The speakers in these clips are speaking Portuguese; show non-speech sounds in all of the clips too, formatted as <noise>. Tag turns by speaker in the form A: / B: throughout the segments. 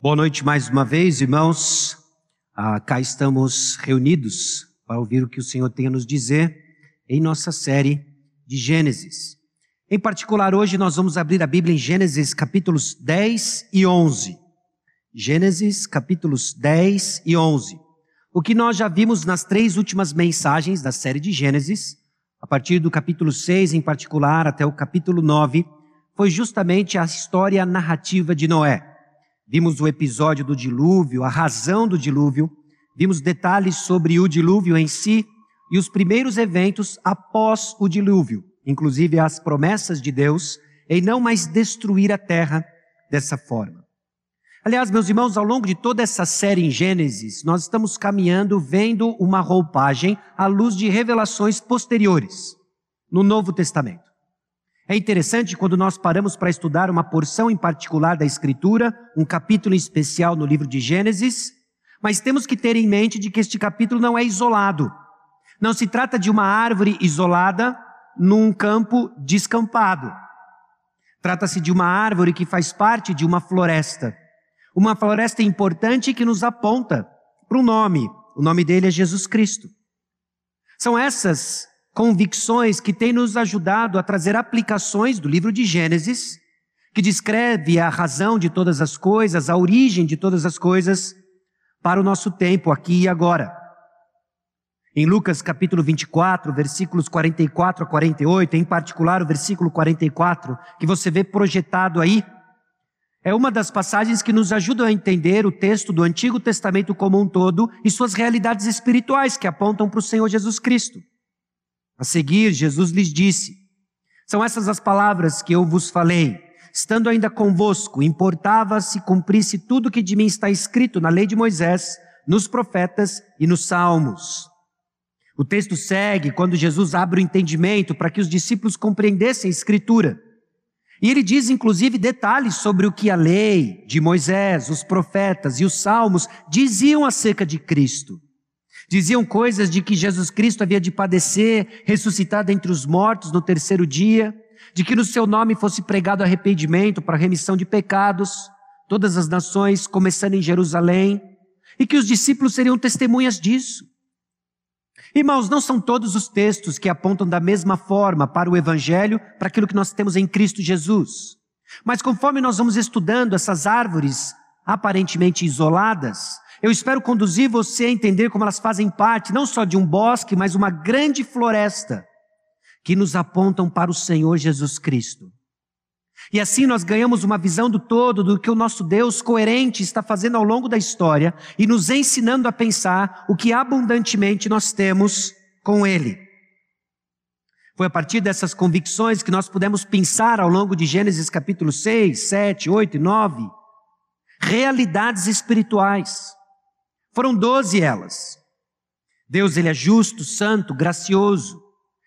A: Boa noite mais uma vez, irmãos. Ah, cá estamos reunidos para ouvir o que o Senhor tem a nos dizer em nossa série de Gênesis. Em particular, hoje nós vamos abrir a Bíblia em Gênesis capítulos 10 e 11. Gênesis capítulos 10 e 11. O que nós já vimos nas três últimas mensagens da série de Gênesis, a partir do capítulo 6 em particular até o capítulo 9, foi justamente a história narrativa de Noé. Vimos o episódio do dilúvio, a razão do dilúvio, vimos detalhes sobre o dilúvio em si e os primeiros eventos após o dilúvio, inclusive as promessas de Deus em não mais destruir a terra dessa forma. Aliás, meus irmãos, ao longo de toda essa série em Gênesis, nós estamos caminhando vendo uma roupagem à luz de revelações posteriores no Novo Testamento. É interessante quando nós paramos para estudar uma porção em particular da Escritura, um capítulo especial no livro de Gênesis, mas temos que ter em mente de que este capítulo não é isolado. Não se trata de uma árvore isolada num campo descampado. Trata-se de uma árvore que faz parte de uma floresta. Uma floresta importante que nos aponta para um nome. O nome dele é Jesus Cristo. São essas convicções que têm nos ajudado a trazer aplicações do livro de Gênesis, que descreve a razão de todas as coisas, a origem de todas as coisas, para o nosso tempo aqui e agora. Em Lucas capítulo 24, versículos 44 a 48, em particular o versículo 44, que você vê projetado aí, é uma das passagens que nos ajudam a entender o texto do Antigo Testamento como um todo e suas realidades espirituais que apontam para o Senhor Jesus Cristo. A seguir, Jesus lhes disse: São essas as palavras que eu vos falei. Estando ainda convosco, importava se cumprisse tudo que de mim está escrito na lei de Moisés, nos profetas e nos salmos. O texto segue quando Jesus abre o entendimento para que os discípulos compreendessem a Escritura. E ele diz, inclusive, detalhes sobre o que a lei de Moisés, os profetas e os salmos diziam acerca de Cristo. Diziam coisas de que Jesus Cristo havia de padecer, ressuscitado entre os mortos no terceiro dia, de que no seu nome fosse pregado arrependimento para remissão de pecados, todas as nações, começando em Jerusalém, e que os discípulos seriam testemunhas disso. Irmãos, não são todos os textos que apontam da mesma forma para o Evangelho, para aquilo que nós temos em Cristo Jesus. Mas conforme nós vamos estudando essas árvores aparentemente isoladas, eu espero conduzir você a entender como elas fazem parte não só de um bosque, mas uma grande floresta que nos apontam para o Senhor Jesus Cristo. E assim nós ganhamos uma visão do todo do que o nosso Deus coerente está fazendo ao longo da história e nos ensinando a pensar o que abundantemente nós temos com Ele. Foi a partir dessas convicções que nós pudemos pensar ao longo de Gênesis capítulo 6, 7, 8 e 9, realidades espirituais foram doze elas. Deus ele é justo, santo, gracioso.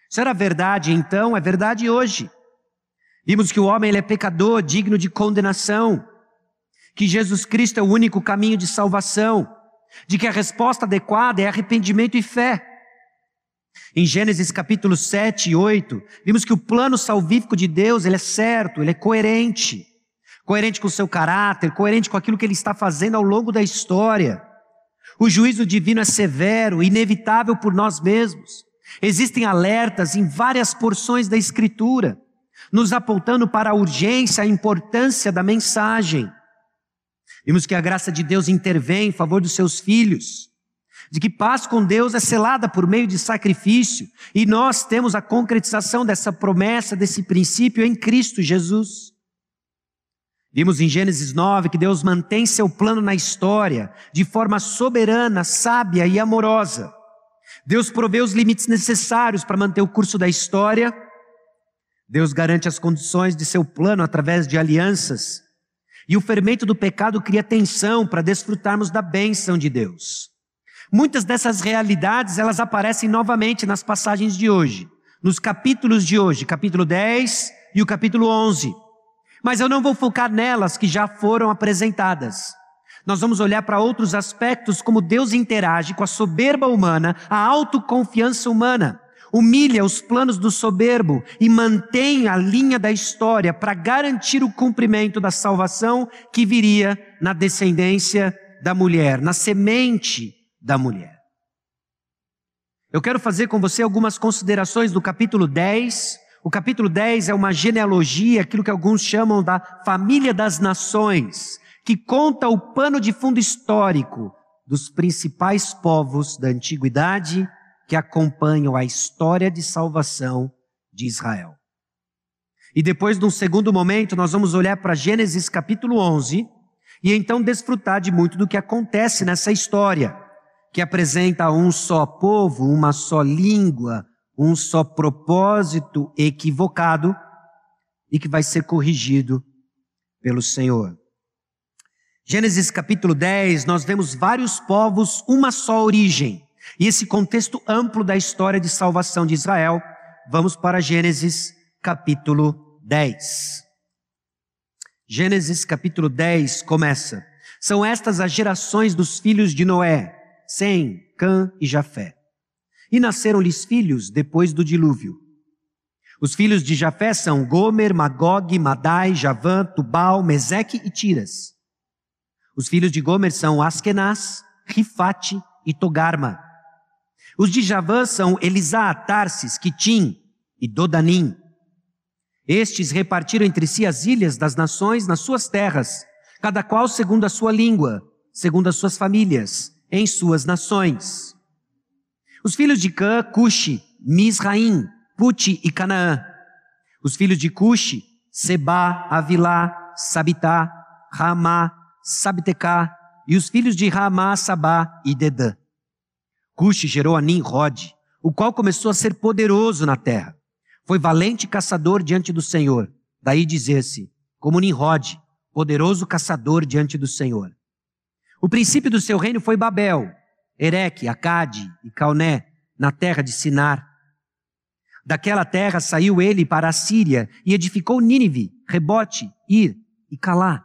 A: Isso era verdade então, é verdade hoje. Vimos que o homem ele é pecador, digno de condenação, que Jesus Cristo é o único caminho de salvação, de que a resposta adequada é arrependimento e fé. Em Gênesis capítulo 7 e 8, vimos que o plano salvífico de Deus, ele é certo, ele é coerente. Coerente com o seu caráter, coerente com aquilo que ele está fazendo ao longo da história. O juízo divino é severo, inevitável por nós mesmos. Existem alertas em várias porções da Escritura, nos apontando para a urgência, a importância da mensagem. Vimos que a graça de Deus intervém em favor dos seus filhos, de que paz com Deus é selada por meio de sacrifício, e nós temos a concretização dessa promessa, desse princípio em Cristo Jesus. Vimos em Gênesis 9 que Deus mantém seu plano na história de forma soberana, sábia e amorosa. Deus provê os limites necessários para manter o curso da história. Deus garante as condições de seu plano através de alianças. E o fermento do pecado cria tensão para desfrutarmos da bênção de Deus. Muitas dessas realidades, elas aparecem novamente nas passagens de hoje, nos capítulos de hoje, capítulo 10 e o capítulo 11. Mas eu não vou focar nelas que já foram apresentadas. Nós vamos olhar para outros aspectos como Deus interage com a soberba humana, a autoconfiança humana, humilha os planos do soberbo e mantém a linha da história para garantir o cumprimento da salvação que viria na descendência da mulher, na semente da mulher. Eu quero fazer com você algumas considerações do capítulo 10. O capítulo 10 é uma genealogia, aquilo que alguns chamam da família das nações, que conta o pano de fundo histórico dos principais povos da antiguidade que acompanham a história de salvação de Israel. E depois, num segundo momento, nós vamos olhar para Gênesis capítulo 11 e então desfrutar de muito do que acontece nessa história, que apresenta um só povo, uma só língua, um só propósito equivocado e que vai ser corrigido pelo Senhor. Gênesis capítulo 10, nós vemos vários povos, uma só origem. E esse contexto amplo da história de salvação de Israel, vamos para Gênesis capítulo 10. Gênesis capítulo 10 começa. São estas as gerações dos filhos de Noé, Sem, Cã e Jafé. E nasceram-lhes filhos depois do dilúvio. Os filhos de Jafé são Gomer, Magog, Madai, Javã, Tubal, Meseque e Tiras. Os filhos de Gomer são Askenaz, Rifate e Togarma. Os de Javã são Elisá, Tarsis, Quitim e Dodanim. Estes repartiram entre si as ilhas das nações nas suas terras, cada qual segundo a sua língua, segundo as suas famílias, em suas nações. Os filhos de Cã, Cuxi, Misraim, Puti e Canaã. Os filhos de Cuxi, Seba, Avilá, Sabitá, Ramá, Sabtecá, e os filhos de Ramá, Sabá e Dedã. Cuxi gerou a Nimrod, o qual começou a ser poderoso na terra. Foi valente caçador diante do Senhor. Daí dizer-se, como Nimrod, poderoso caçador diante do Senhor. O princípio do seu reino foi Babel, Ereque, Acade e Calné, na terra de Sinar. Daquela terra saiu ele para a Síria e edificou Nínive, Rebote, Ir e Calá.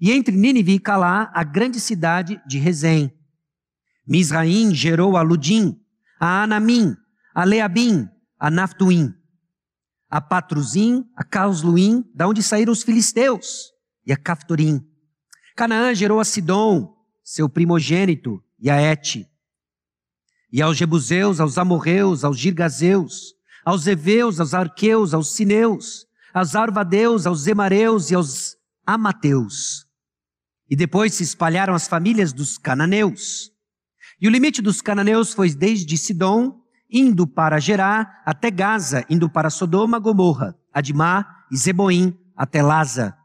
A: E entre Nínive e Calá, a grande cidade de Rezém. Misraim gerou a Ludim, a Anamim, a Leabim, a Naftuim, a Patruzim, a Causluim, da onde saíram os filisteus, e a Caftorim. Canaã gerou a Sidom, seu primogênito, e a Et. E aos Jebuseus, aos Amorreus, aos Girgazeus, aos Eveus, aos Arqueus, aos Sineus, aos Arvadeus, aos Zemareus e aos Amateus. E depois se espalharam as famílias dos cananeus. E o limite dos cananeus foi desde Sidom, indo para Gerá, até Gaza, indo para Sodoma, Gomorra, Adimá e Zeboim, até Laza.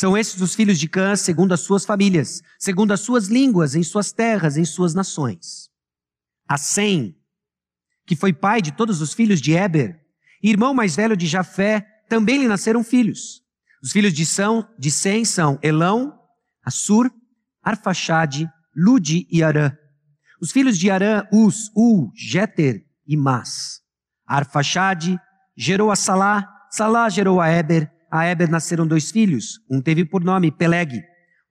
A: São esses os filhos de Cã, segundo as suas famílias, segundo as suas línguas, em suas terras, em suas nações. A Sem, que foi pai de todos os filhos de Eber, irmão mais velho de Jafé, também lhe nasceram filhos. Os filhos de, São, de Sem são Elão, Assur, Arfaxade, Lude e Arã. Os filhos de Arã, Us, U, Jeter e Mas. Arfaxade gerou a Salá, Salá gerou a Eber, a Eber nasceram dois filhos, um teve por nome Peleg,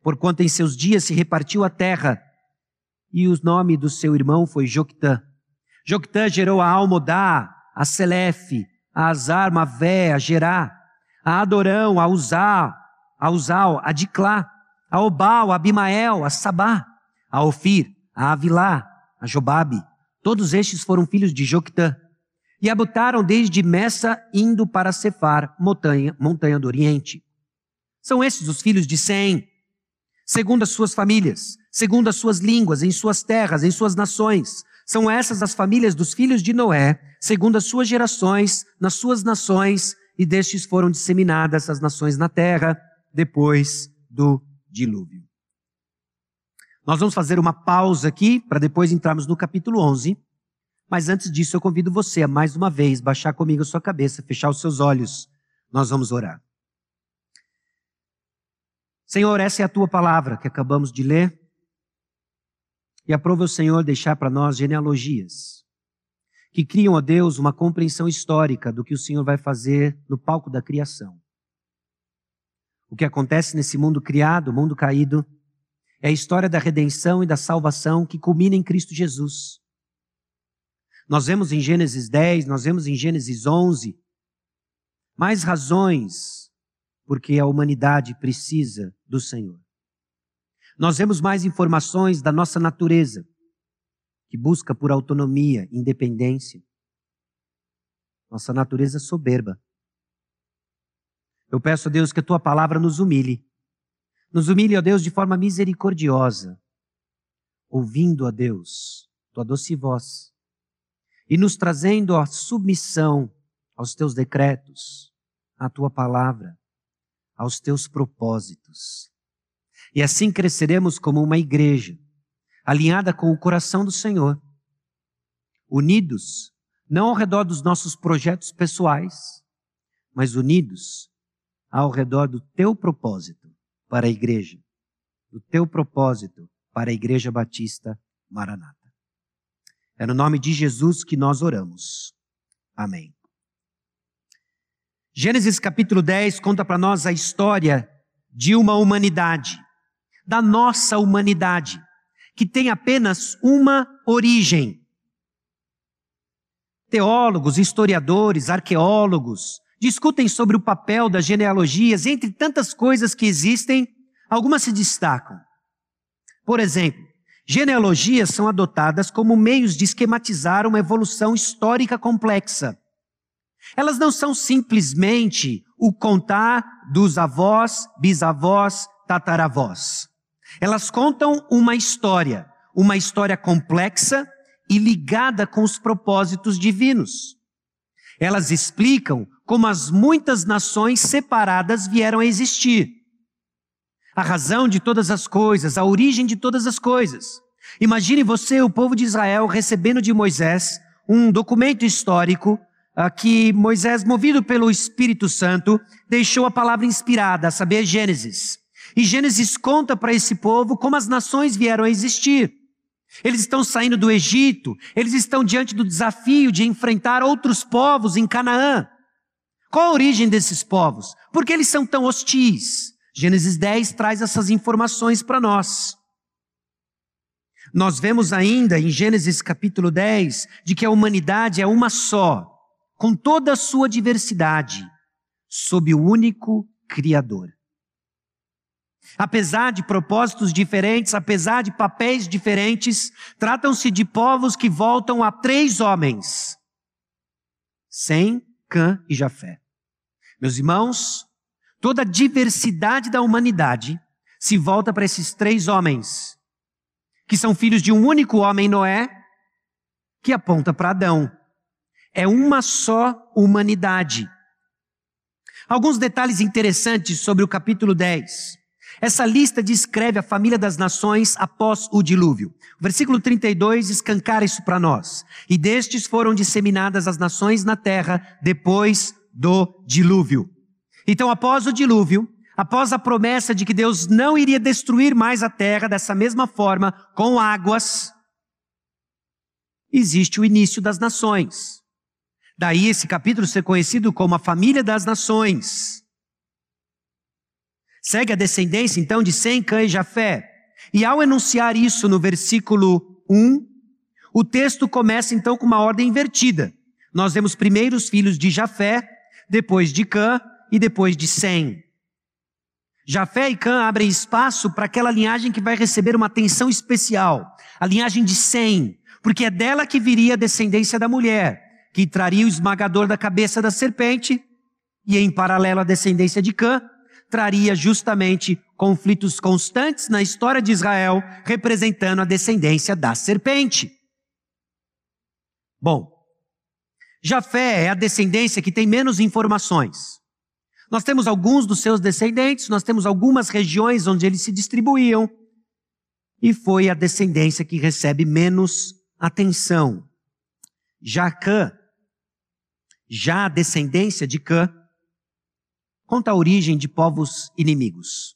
A: porquanto em seus dias se repartiu a terra, e o nome do seu irmão foi Joctã. Joctã gerou a Almodá, a Selefe, a Azar, Mavé, a Gerá, a Adorão, a Uzá, a Uzal, a Diclá, a Obal, a Abimael, a Sabá, a Ofir, a Avilá, a Jobabe. Todos estes foram filhos de Joctã. E habitaram desde Messa, indo para Cefar, montanha, montanha do Oriente. São estes os filhos de Sem, segundo as suas famílias, segundo as suas línguas, em suas terras, em suas nações. São essas as famílias dos filhos de Noé, segundo as suas gerações, nas suas nações, e destes foram disseminadas as nações na terra, depois do dilúvio. Nós vamos fazer uma pausa aqui para depois entrarmos no capítulo 11. Mas antes disso, eu convido você a mais uma vez baixar comigo a sua cabeça, fechar os seus olhos. Nós vamos orar. Senhor, essa é a tua palavra que acabamos de ler. E aprova o Senhor deixar para nós genealogias que criam a Deus uma compreensão histórica do que o Senhor vai fazer no palco da criação. O que acontece nesse mundo criado, mundo caído, é a história da redenção e da salvação que culmina em Cristo Jesus. Nós vemos em Gênesis 10, nós vemos em Gênesis 11 mais razões porque a humanidade precisa do Senhor. Nós vemos mais informações da nossa natureza, que busca por autonomia, independência. Nossa natureza soberba. Eu peço a Deus que a tua palavra nos humilhe. Nos humilhe, ó Deus, de forma misericordiosa, ouvindo a Deus, tua doce voz, e nos trazendo a submissão aos teus decretos, à tua palavra, aos teus propósitos. E assim cresceremos como uma igreja, alinhada com o coração do Senhor, unidos, não ao redor dos nossos projetos pessoais, mas unidos ao redor do teu propósito para a igreja, do teu propósito para a Igreja Batista Maranata. É no nome de Jesus que nós oramos. Amém. Gênesis capítulo 10 conta para nós a história de uma humanidade, da nossa humanidade, que tem apenas uma origem. Teólogos, historiadores, arqueólogos discutem sobre o papel das genealogias, entre tantas coisas que existem, algumas se destacam. Por exemplo, Genealogias são adotadas como meios de esquematizar uma evolução histórica complexa. Elas não são simplesmente o contar dos avós, bisavós, tataravós. Elas contam uma história, uma história complexa e ligada com os propósitos divinos. Elas explicam como as muitas nações separadas vieram a existir a razão de todas as coisas, a origem de todas as coisas. Imagine você, o povo de Israel, recebendo de Moisés um documento histórico uh, que Moisés, movido pelo Espírito Santo, deixou a palavra inspirada, a saber, Gênesis. E Gênesis conta para esse povo como as nações vieram a existir. Eles estão saindo do Egito, eles estão diante do desafio de enfrentar outros povos em Canaã. Qual a origem desses povos? Por que eles são tão hostis? Gênesis 10 traz essas informações para nós. Nós vemos ainda em Gênesis capítulo 10 de que a humanidade é uma só, com toda a sua diversidade, sob o único Criador. Apesar de propósitos diferentes, apesar de papéis diferentes, tratam-se de povos que voltam a três homens: Sem, Cã e Jafé. Meus irmãos, Toda a diversidade da humanidade se volta para esses três homens, que são filhos de um único homem, Noé, que aponta para Adão. É uma só humanidade. Alguns detalhes interessantes sobre o capítulo 10. Essa lista descreve a família das nações após o dilúvio. O versículo 32 escancara isso para nós. E destes foram disseminadas as nações na terra depois do dilúvio. Então, após o dilúvio, após a promessa de que Deus não iria destruir mais a terra dessa mesma forma, com águas, existe o início das nações. Daí esse capítulo ser conhecido como a família das nações. Segue a descendência então de Sem, Cã e Jafé. E ao enunciar isso no versículo 1, o texto começa então com uma ordem invertida. Nós vemos primeiro os filhos de Jafé, depois de Cã e depois de Sem. Jafé e Cã abrem espaço para aquela linhagem que vai receber uma atenção especial, a linhagem de Sem, porque é dela que viria a descendência da mulher, que traria o esmagador da cabeça da serpente, e em paralelo a descendência de Cã, traria justamente conflitos constantes na história de Israel, representando a descendência da serpente. Bom, Jafé é a descendência que tem menos informações. Nós temos alguns dos seus descendentes, nós temos algumas regiões onde eles se distribuíam, e foi a descendência que recebe menos atenção. Já Cã, já a descendência de Cã, conta a origem de povos inimigos.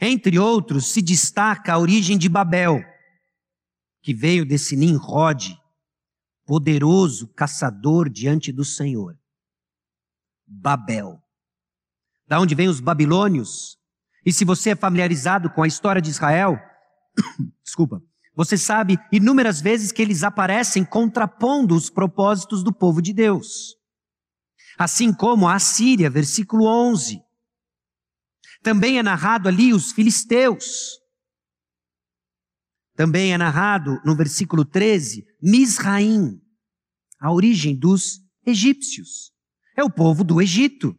A: Entre outros, se destaca a origem de Babel, que veio desse Nimrod, poderoso caçador diante do Senhor. Babel da onde vêm os babilônios. E se você é familiarizado com a história de Israel, <coughs> desculpa, Você sabe inúmeras vezes que eles aparecem contrapondo os propósitos do povo de Deus. Assim como a Síria, versículo 11. Também é narrado ali os filisteus. Também é narrado no versículo 13, Misraim, a origem dos egípcios. É o povo do Egito.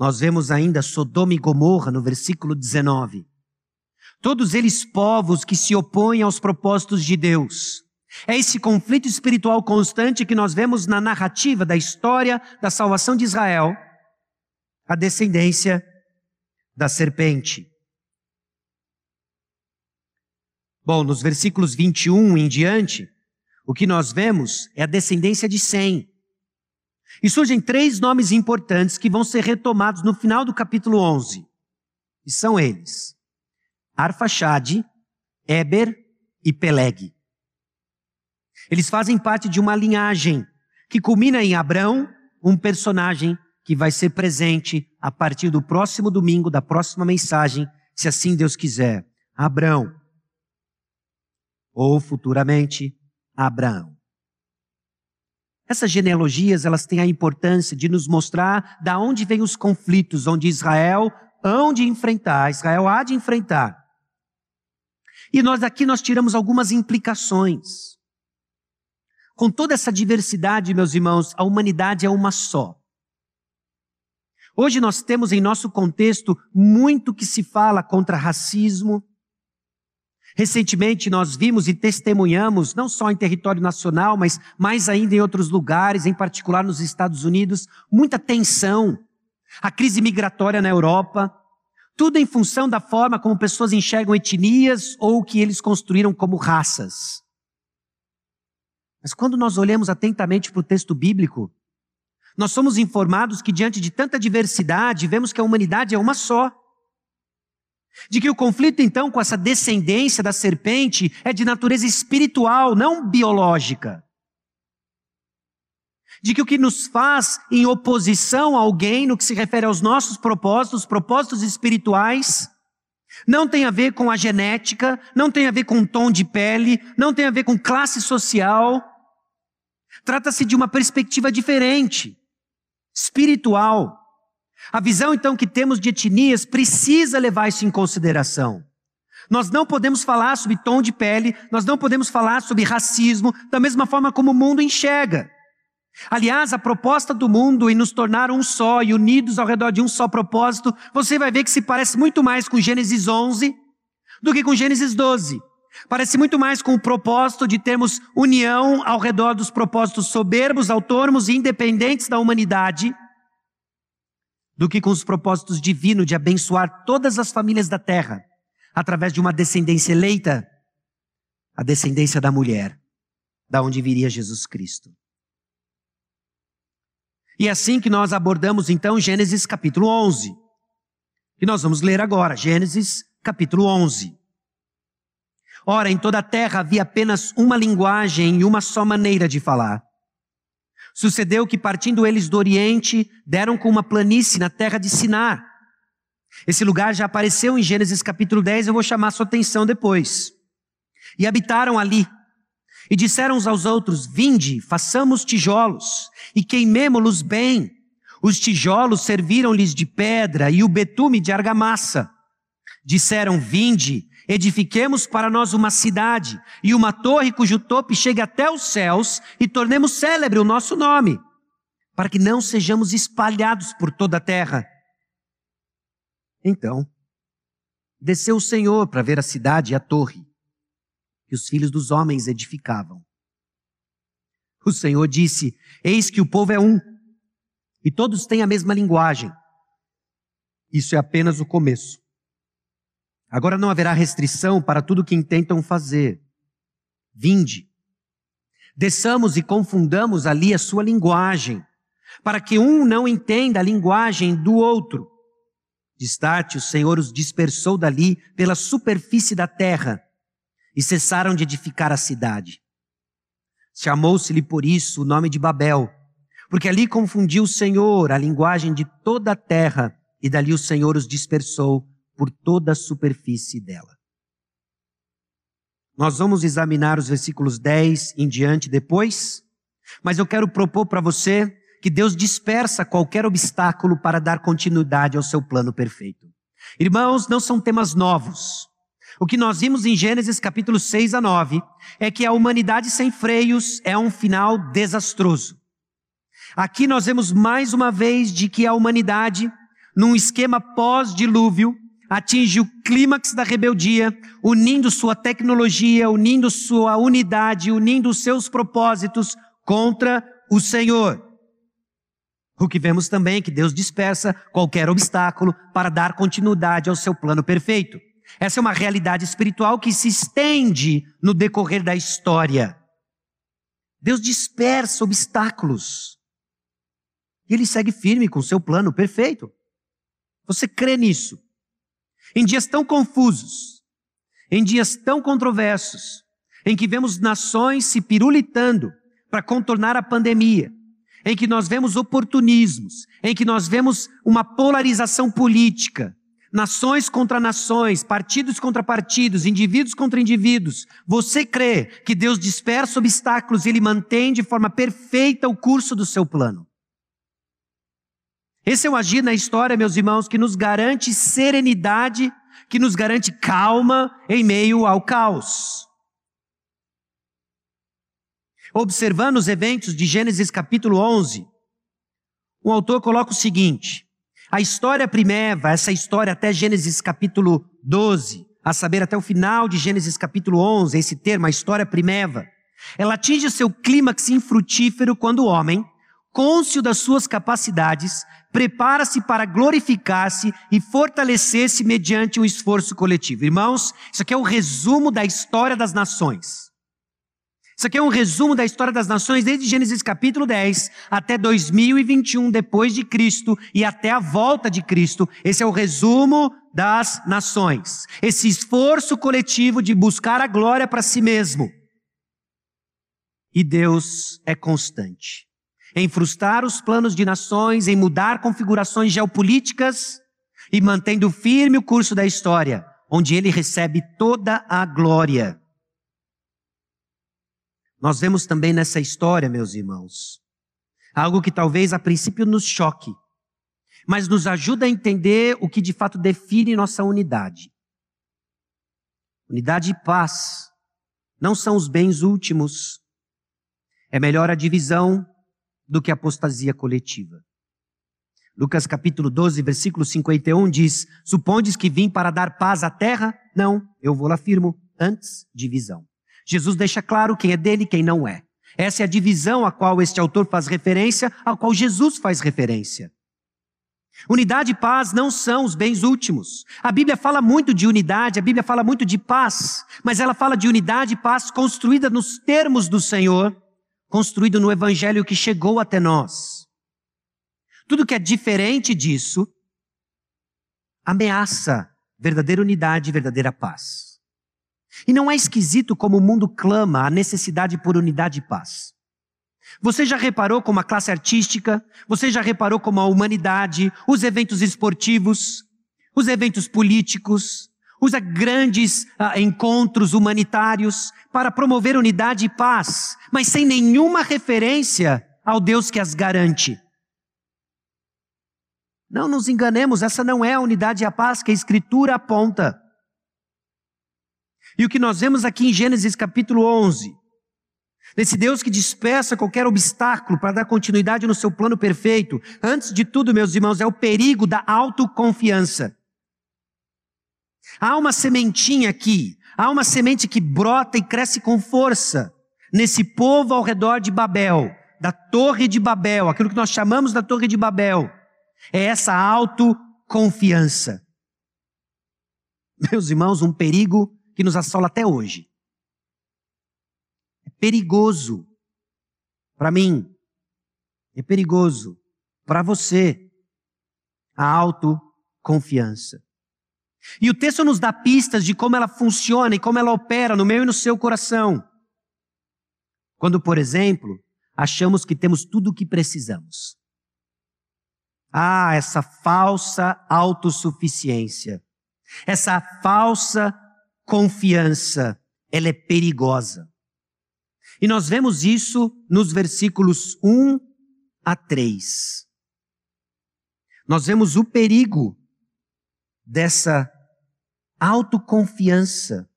A: Nós vemos ainda Sodoma e Gomorra no versículo 19. Todos eles povos que se opõem aos propósitos de Deus. É esse conflito espiritual constante que nós vemos na narrativa da história da salvação de Israel, a descendência da serpente. Bom, nos versículos 21 em diante, o que nós vemos é a descendência de Sem. E surgem três nomes importantes que vão ser retomados no final do capítulo 11. E são eles: Arfaxade, Eber e Peleg. Eles fazem parte de uma linhagem que culmina em Abrão, um personagem que vai ser presente a partir do próximo domingo, da próxima mensagem, se assim Deus quiser. Abrão. Ou futuramente, Abraão. Essas genealogias, elas têm a importância de nos mostrar da onde vêm os conflitos, onde Israel hão de enfrentar, Israel há de enfrentar. E nós aqui nós tiramos algumas implicações. Com toda essa diversidade, meus irmãos, a humanidade é uma só. Hoje nós temos em nosso contexto muito que se fala contra racismo, Recentemente nós vimos e testemunhamos, não só em território nacional, mas mais ainda em outros lugares, em particular nos Estados Unidos, muita tensão, a crise migratória na Europa, tudo em função da forma como pessoas enxergam etnias ou o que eles construíram como raças. Mas quando nós olhamos atentamente para o texto bíblico, nós somos informados que diante de tanta diversidade, vemos que a humanidade é uma só. De que o conflito, então, com essa descendência da serpente é de natureza espiritual, não biológica. De que o que nos faz em oposição a alguém no que se refere aos nossos propósitos, propósitos espirituais, não tem a ver com a genética, não tem a ver com tom de pele, não tem a ver com classe social. Trata-se de uma perspectiva diferente, espiritual. A visão então que temos de etnias precisa levar isso em consideração. Nós não podemos falar sobre tom de pele, nós não podemos falar sobre racismo da mesma forma como o mundo enxerga. Aliás, a proposta do mundo em nos tornar um só e unidos ao redor de um só propósito, você vai ver que se parece muito mais com Gênesis 11 do que com Gênesis 12. Parece muito mais com o propósito de termos união ao redor dos propósitos soberbos, autônomos e independentes da humanidade do que com os propósitos divinos de abençoar todas as famílias da terra através de uma descendência eleita, a descendência da mulher, da onde viria Jesus Cristo. E é assim que nós abordamos então Gênesis capítulo 11, que nós vamos ler agora, Gênesis capítulo 11. Ora, em toda a terra havia apenas uma linguagem e uma só maneira de falar. Sucedeu que, partindo eles do Oriente, deram com uma planície na terra de Sinar. Esse lugar já apareceu em Gênesis capítulo 10, eu vou chamar sua atenção depois. E habitaram ali. E disseram uns aos outros: Vinde, façamos tijolos e queimemo-los bem. Os tijolos serviram-lhes de pedra e o betume de argamassa. Disseram: Vinde, edifiquemos para nós uma cidade e uma torre cujo topo chegue até os céus e tornemos célebre o nosso nome, para que não sejamos espalhados por toda a terra. Então, desceu o Senhor para ver a cidade e a torre que os filhos dos homens edificavam. O Senhor disse: Eis que o povo é um, e todos têm a mesma linguagem. Isso é apenas o começo. Agora não haverá restrição para tudo que intentam fazer. Vinde. Desçamos e confundamos ali a sua linguagem, para que um não entenda a linguagem do outro. Destarte, o Senhor os dispersou dali pela superfície da terra e cessaram de edificar a cidade. Chamou-se-lhe por isso o nome de Babel, porque ali confundiu o Senhor a linguagem de toda a terra e dali o Senhor os dispersou por toda a superfície dela. Nós vamos examinar os versículos 10 em diante depois, mas eu quero propor para você que Deus dispersa qualquer obstáculo para dar continuidade ao seu plano perfeito. Irmãos, não são temas novos. O que nós vimos em Gênesis capítulo 6 a 9 é que a humanidade sem freios é um final desastroso. Aqui nós vemos mais uma vez de que a humanidade, num esquema pós-dilúvio, atinge o clímax da rebeldia, unindo sua tecnologia, unindo sua unidade, unindo seus propósitos contra o Senhor. O que vemos também é que Deus dispersa qualquer obstáculo para dar continuidade ao seu plano perfeito. Essa é uma realidade espiritual que se estende no decorrer da história. Deus dispersa obstáculos. E ele segue firme com o seu plano perfeito. Você crê nisso? Em dias tão confusos, em dias tão controversos, em que vemos nações se pirulitando para contornar a pandemia, em que nós vemos oportunismos, em que nós vemos uma polarização política, nações contra nações, partidos contra partidos, indivíduos contra indivíduos. Você crê que Deus dispersa obstáculos e Ele mantém de forma perfeita o curso do seu plano? Esse é o agir na história, meus irmãos, que nos garante serenidade, que nos garante calma em meio ao caos. Observando os eventos de Gênesis capítulo 11, o autor coloca o seguinte: a história primeva, essa história até Gênesis capítulo 12, a saber, até o final de Gênesis capítulo 11, esse termo, a história primeva, ela atinge seu clímax infrutífero quando o homem, cônscio das suas capacidades, prepara-se para glorificar-se e fortalecer-se mediante um esforço coletivo. Irmãos, isso aqui é o resumo da história das nações. Isso aqui é um resumo da história das nações desde Gênesis capítulo 10 até 2021 depois de Cristo e até a volta de Cristo. Esse é o resumo das nações. Esse esforço coletivo de buscar a glória para si mesmo. E Deus é constante em frustrar os planos de nações, em mudar configurações geopolíticas e mantendo firme o curso da história, onde ele recebe toda a glória. Nós vemos também nessa história, meus irmãos, algo que talvez a princípio nos choque, mas nos ajuda a entender o que de fato define nossa unidade. Unidade e paz não são os bens últimos. É melhor a divisão do que apostasia coletiva. Lucas capítulo 12, versículo 51 diz: Supondes que vim para dar paz à terra? Não, eu vou lá afirmo, antes divisão. Jesus deixa claro quem é dele e quem não é. Essa é a divisão a qual este autor faz referência, a qual Jesus faz referência. Unidade e paz não são os bens últimos. A Bíblia fala muito de unidade, a Bíblia fala muito de paz, mas ela fala de unidade e paz construída nos termos do Senhor, construído no Evangelho que chegou até nós. Tudo que é diferente disso ameaça verdadeira unidade e verdadeira paz. E não é esquisito como o mundo clama a necessidade por unidade e paz. Você já reparou como a classe artística, você já reparou como a humanidade, os eventos esportivos, os eventos políticos, os grandes ah, encontros humanitários para promover unidade e paz, mas sem nenhuma referência ao Deus que as garante. Não nos enganemos, essa não é a unidade e a paz que a Escritura aponta. E o que nós vemos aqui em Gênesis capítulo 11, desse Deus que dispersa qualquer obstáculo para dar continuidade no seu plano perfeito, antes de tudo, meus irmãos, é o perigo da autoconfiança. Há uma sementinha aqui, há uma semente que brota e cresce com força nesse povo ao redor de Babel, da Torre de Babel, aquilo que nós chamamos da Torre de Babel. É essa autoconfiança. Meus irmãos, um perigo que nos assola até hoje. É perigoso para mim, é perigoso para você a autoconfiança. E o texto nos dá pistas de como ela funciona e como ela opera no meu e no seu coração. Quando, por exemplo, achamos que temos tudo o que precisamos. Ah, essa falsa autossuficiência, essa falsa confiança ela é perigosa. E nós vemos isso nos versículos 1 a 3. Nós vemos o perigo dessa autoconfiança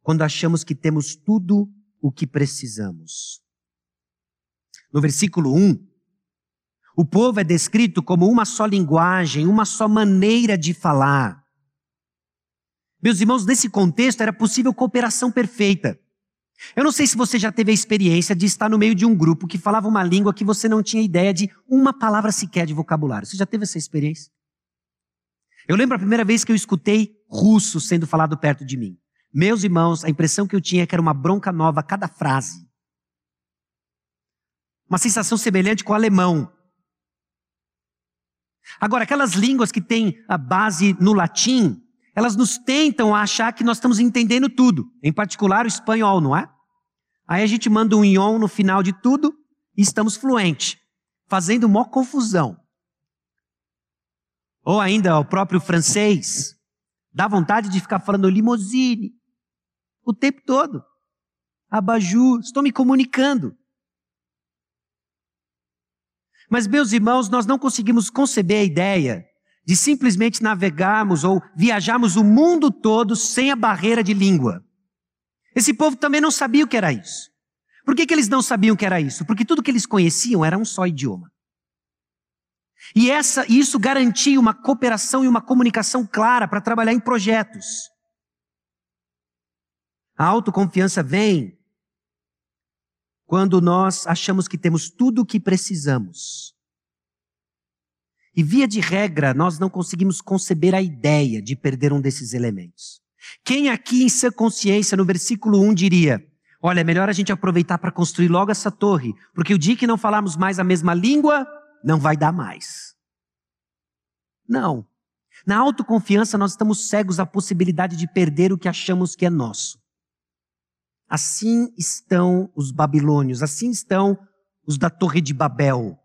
A: quando achamos que temos tudo o que precisamos. No versículo 1, o povo é descrito como uma só linguagem, uma só maneira de falar. Meus irmãos, nesse contexto era possível cooperação perfeita. Eu não sei se você já teve a experiência de estar no meio de um grupo que falava uma língua que você não tinha ideia de uma palavra sequer de vocabulário. Você já teve essa experiência? Eu lembro a primeira vez que eu escutei russo sendo falado perto de mim. Meus irmãos, a impressão que eu tinha é que era uma bronca nova a cada frase. Uma sensação semelhante com o alemão. Agora, aquelas línguas que têm a base no latim, elas nos tentam achar que nós estamos entendendo tudo, em particular o espanhol, não é? Aí a gente manda um ion no final de tudo e estamos fluentes, fazendo uma confusão. Ou ainda o próprio francês, dá vontade de ficar falando limousine o tempo todo. Abajur, estou me comunicando. Mas, meus irmãos, nós não conseguimos conceber a ideia de simplesmente navegarmos ou viajarmos o mundo todo sem a barreira de língua. Esse povo também não sabia o que era isso. Por que, que eles não sabiam o que era isso? Porque tudo que eles conheciam era um só idioma. E essa, isso garantia uma cooperação e uma comunicação clara para trabalhar em projetos. A autoconfiança vem quando nós achamos que temos tudo o que precisamos e via de regra, nós não conseguimos conceber a ideia de perder um desses elementos. Quem aqui em sua consciência, no versículo 1, diria: Olha, é melhor a gente aproveitar para construir logo essa torre, porque o dia que não falarmos mais a mesma língua, não vai dar mais. Não. Na autoconfiança, nós estamos cegos à possibilidade de perder o que achamos que é nosso. Assim estão os babilônios, assim estão os da Torre de Babel,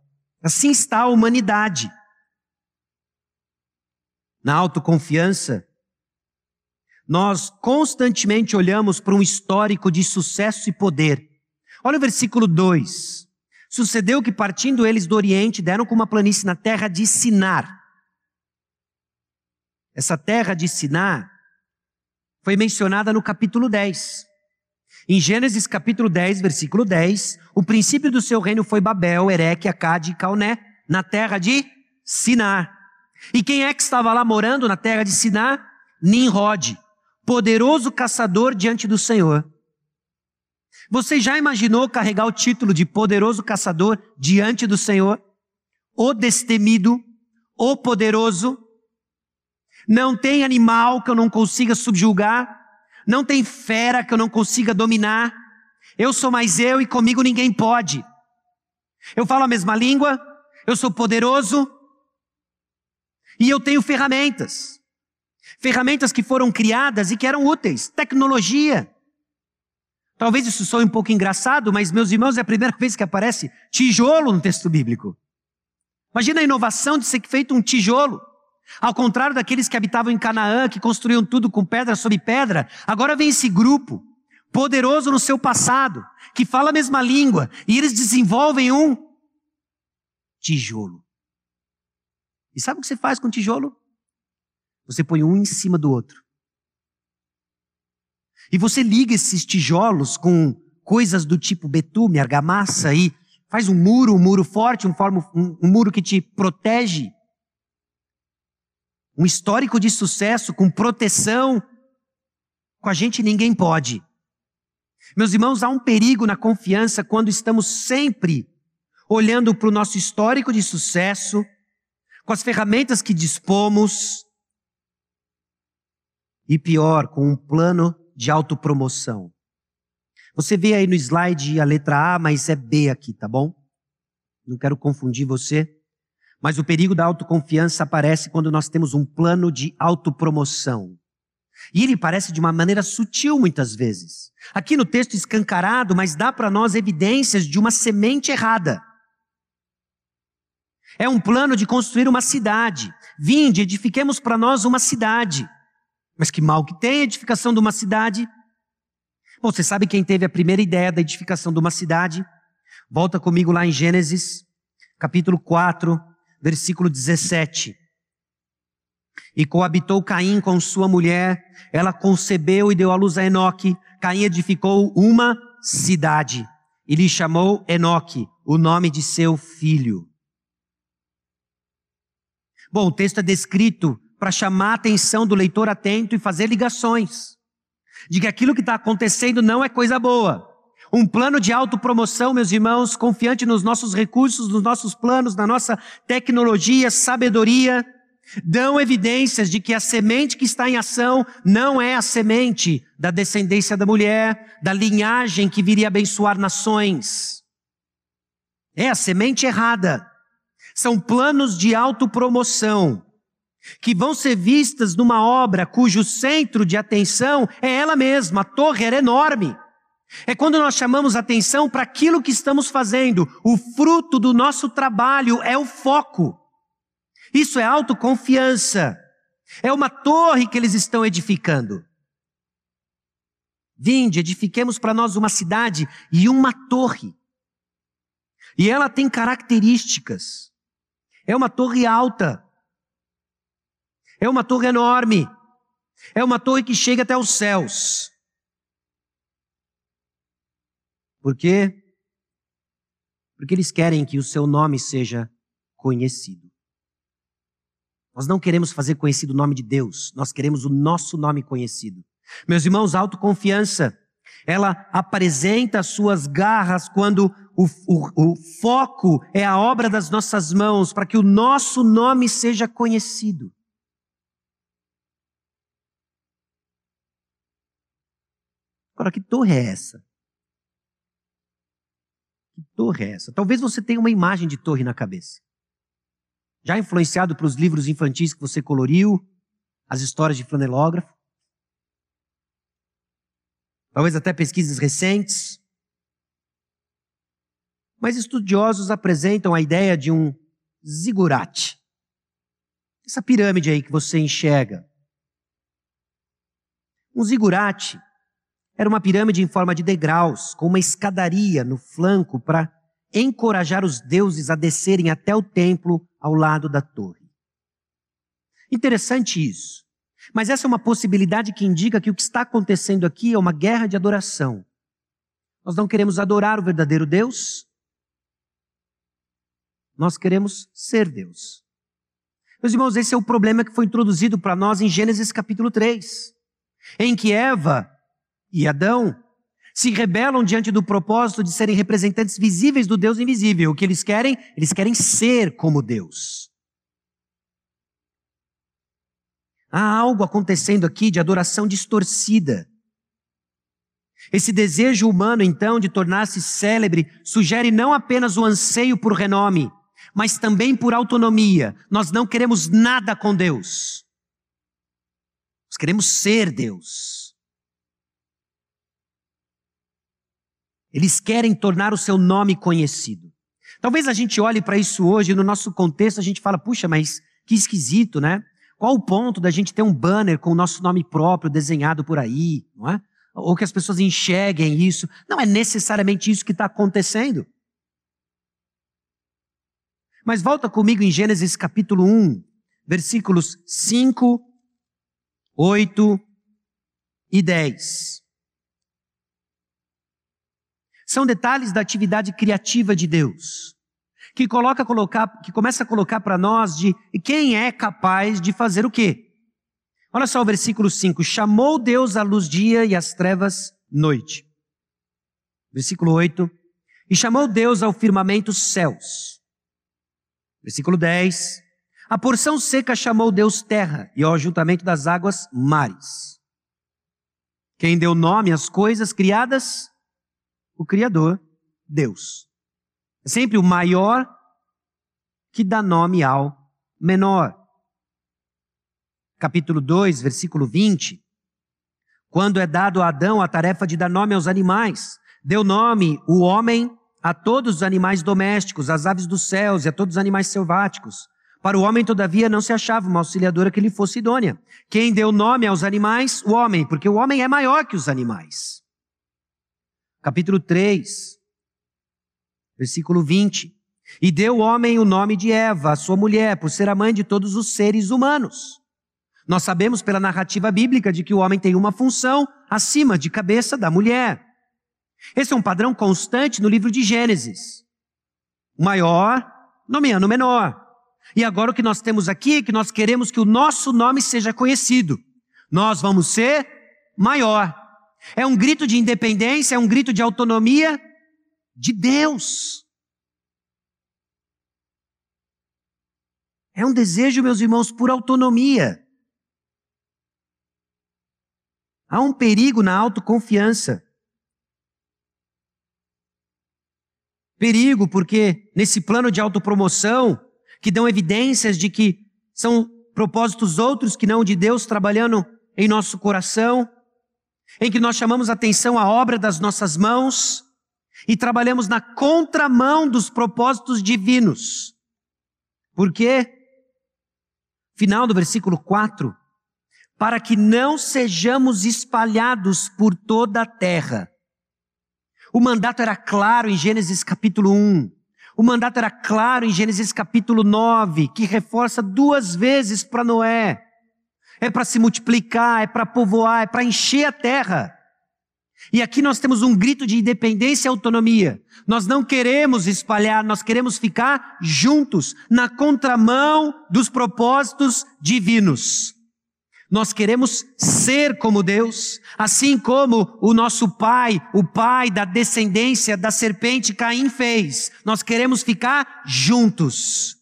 A: assim está a humanidade na autoconfiança, nós constantemente olhamos para um histórico de sucesso e poder. Olha o versículo 2. Sucedeu que, partindo eles do Oriente, deram com uma planície na terra de Sinar. Essa terra de Sinar foi mencionada no capítulo 10. Em Gênesis capítulo 10, versículo 10, o princípio do seu reino foi Babel, Ereque, Acade e Calné, na terra de Sinar. E quem é que estava lá morando na terra de Siná? Nimrod, poderoso caçador diante do Senhor. Você já imaginou carregar o título de poderoso caçador diante do Senhor? O destemido, o poderoso. Não tem animal que eu não consiga subjugar, não tem fera que eu não consiga dominar. Eu sou mais eu e comigo ninguém pode. Eu falo a mesma língua, eu sou poderoso, e eu tenho ferramentas. Ferramentas que foram criadas e que eram úteis. Tecnologia. Talvez isso soe um pouco engraçado, mas, meus irmãos, é a primeira <laughs> vez que aparece tijolo no texto bíblico. Imagina a inovação de ser feito um tijolo. Ao contrário daqueles que habitavam em Canaã, que construíam tudo com pedra sobre pedra, agora vem esse grupo, poderoso no seu passado, que fala a mesma língua, e eles desenvolvem um tijolo. E sabe o que você faz com tijolo? Você põe um em cima do outro. E você liga esses tijolos com coisas do tipo betume, argamassa e faz um muro, um muro forte, um, forma, um, um muro que te protege. Um histórico de sucesso com proteção. Com a gente ninguém pode. Meus irmãos, há um perigo na confiança quando estamos sempre olhando para o nosso histórico de sucesso com as ferramentas que dispomos e pior, com um plano de autopromoção. Você vê aí no slide a letra A, mas é B aqui, tá bom? Não quero confundir você. Mas o perigo da autoconfiança aparece quando nós temos um plano de autopromoção. E ele parece de uma maneira sutil muitas vezes. Aqui no texto escancarado, mas dá para nós evidências de uma semente errada. É um plano de construir uma cidade. Vinde, edifiquemos para nós uma cidade. Mas que mal que tem a edificação de uma cidade. Bom, você sabe quem teve a primeira ideia da edificação de uma cidade? Volta comigo lá em Gênesis, capítulo 4, versículo 17. E coabitou Caim com sua mulher, ela concebeu e deu à luz a Enoque. Caim edificou uma cidade e lhe chamou Enoque, o nome de seu filho. Bom, o texto é descrito para chamar a atenção do leitor atento e fazer ligações de que aquilo que está acontecendo não é coisa boa. Um plano de autopromoção, meus irmãos, confiante nos nossos recursos, nos nossos planos, na nossa tecnologia, sabedoria, dão evidências de que a semente que está em ação não é a semente da descendência da mulher, da linhagem que viria abençoar nações. É a semente errada. São planos de autopromoção que vão ser vistas numa obra cujo centro de atenção é ela mesma, a torre era enorme. É quando nós chamamos atenção para aquilo que estamos fazendo, o fruto do nosso trabalho é o foco. Isso é autoconfiança. É uma torre que eles estão edificando. Vinde, edifiquemos para nós uma cidade e uma torre. E ela tem características. É uma torre alta. É uma torre enorme. É uma torre que chega até os céus. Por quê? Porque eles querem que o seu nome seja conhecido. Nós não queremos fazer conhecido o nome de Deus, nós queremos o nosso nome conhecido. Meus irmãos, autoconfiança, ela apresenta as suas garras quando o, o, o foco é a obra das nossas mãos, para que o nosso nome seja conhecido. Agora, que torre é essa? Que torre é essa? Talvez você tenha uma imagem de torre na cabeça. Já influenciado pelos livros infantis que você coloriu, as histórias de flanelógrafo. Talvez até pesquisas recentes. Mas estudiosos apresentam a ideia de um zigurate. Essa pirâmide aí que você enxerga. Um zigurate era uma pirâmide em forma de degraus, com uma escadaria no flanco para encorajar os deuses a descerem até o templo ao lado da torre. Interessante isso. Mas essa é uma possibilidade que indica que o que está acontecendo aqui é uma guerra de adoração. Nós não queremos adorar o verdadeiro Deus, nós queremos ser Deus. Meus irmãos, esse é o problema que foi introduzido para nós em Gênesis capítulo 3, em que Eva e Adão se rebelam diante do propósito de serem representantes visíveis do Deus invisível. O que eles querem? Eles querem ser como Deus. Há algo acontecendo aqui de adoração distorcida. Esse desejo humano, então, de tornar-se célebre, sugere não apenas o anseio por renome, mas também por autonomia. Nós não queremos nada com Deus. Nós queremos ser Deus. Eles querem tornar o seu nome conhecido. Talvez a gente olhe para isso hoje, no nosso contexto, a gente fala, puxa, mas que esquisito, né? Qual o ponto da gente ter um banner com o nosso nome próprio desenhado por aí, não é? Ou que as pessoas enxerguem isso. Não é necessariamente isso que está acontecendo. Mas volta comigo em Gênesis capítulo 1, versículos 5, 8 e 10. São detalhes da atividade criativa de Deus, que coloca colocar, que começa a colocar para nós de quem é capaz de fazer o quê? Olha só o versículo 5: chamou Deus a luz dia e as trevas noite. Versículo 8: e chamou Deus ao firmamento céus. Versículo 10: a porção seca chamou Deus terra e ao ajuntamento das águas mares. Quem deu nome às coisas criadas? O Criador, Deus. É sempre o maior que dá nome ao menor. Capítulo 2, versículo 20. Quando é dado a Adão a tarefa de dar nome aos animais, deu nome o homem a todos os animais domésticos, às aves dos céus e a todos os animais selváticos. Para o homem, todavia, não se achava uma auxiliadora que lhe fosse idônea. Quem deu nome aos animais? O homem, porque o homem é maior que os animais. Capítulo 3, versículo 20. E deu o homem o nome de Eva, a sua mulher, por ser a mãe de todos os seres humanos. Nós sabemos pela narrativa bíblica de que o homem tem uma função acima de cabeça da mulher. Esse é um padrão constante no livro de Gênesis. O maior nomeando o menor. E agora o que nós temos aqui é que nós queremos que o nosso nome seja conhecido. Nós vamos ser maior. É um grito de independência, é um grito de autonomia de Deus. É um desejo, meus irmãos, por autonomia. Há um perigo na autoconfiança. Perigo porque nesse plano de autopromoção, que dão evidências de que são propósitos outros que não de Deus trabalhando em nosso coração, em que nós chamamos atenção à obra das nossas mãos e trabalhamos na contramão dos propósitos divinos. Por quê? Final do versículo 4. Para que não sejamos espalhados por toda a terra. O mandato era claro em Gênesis capítulo 1. O mandato era claro em Gênesis capítulo 9, que reforça duas vezes para Noé. É para se multiplicar, é para povoar, é para encher a terra. E aqui nós temos um grito de independência e autonomia. Nós não queremos espalhar, nós queremos ficar juntos, na contramão dos propósitos divinos. Nós queremos ser como Deus, assim como o nosso pai, o pai da descendência da serpente Caim fez. Nós queremos ficar juntos.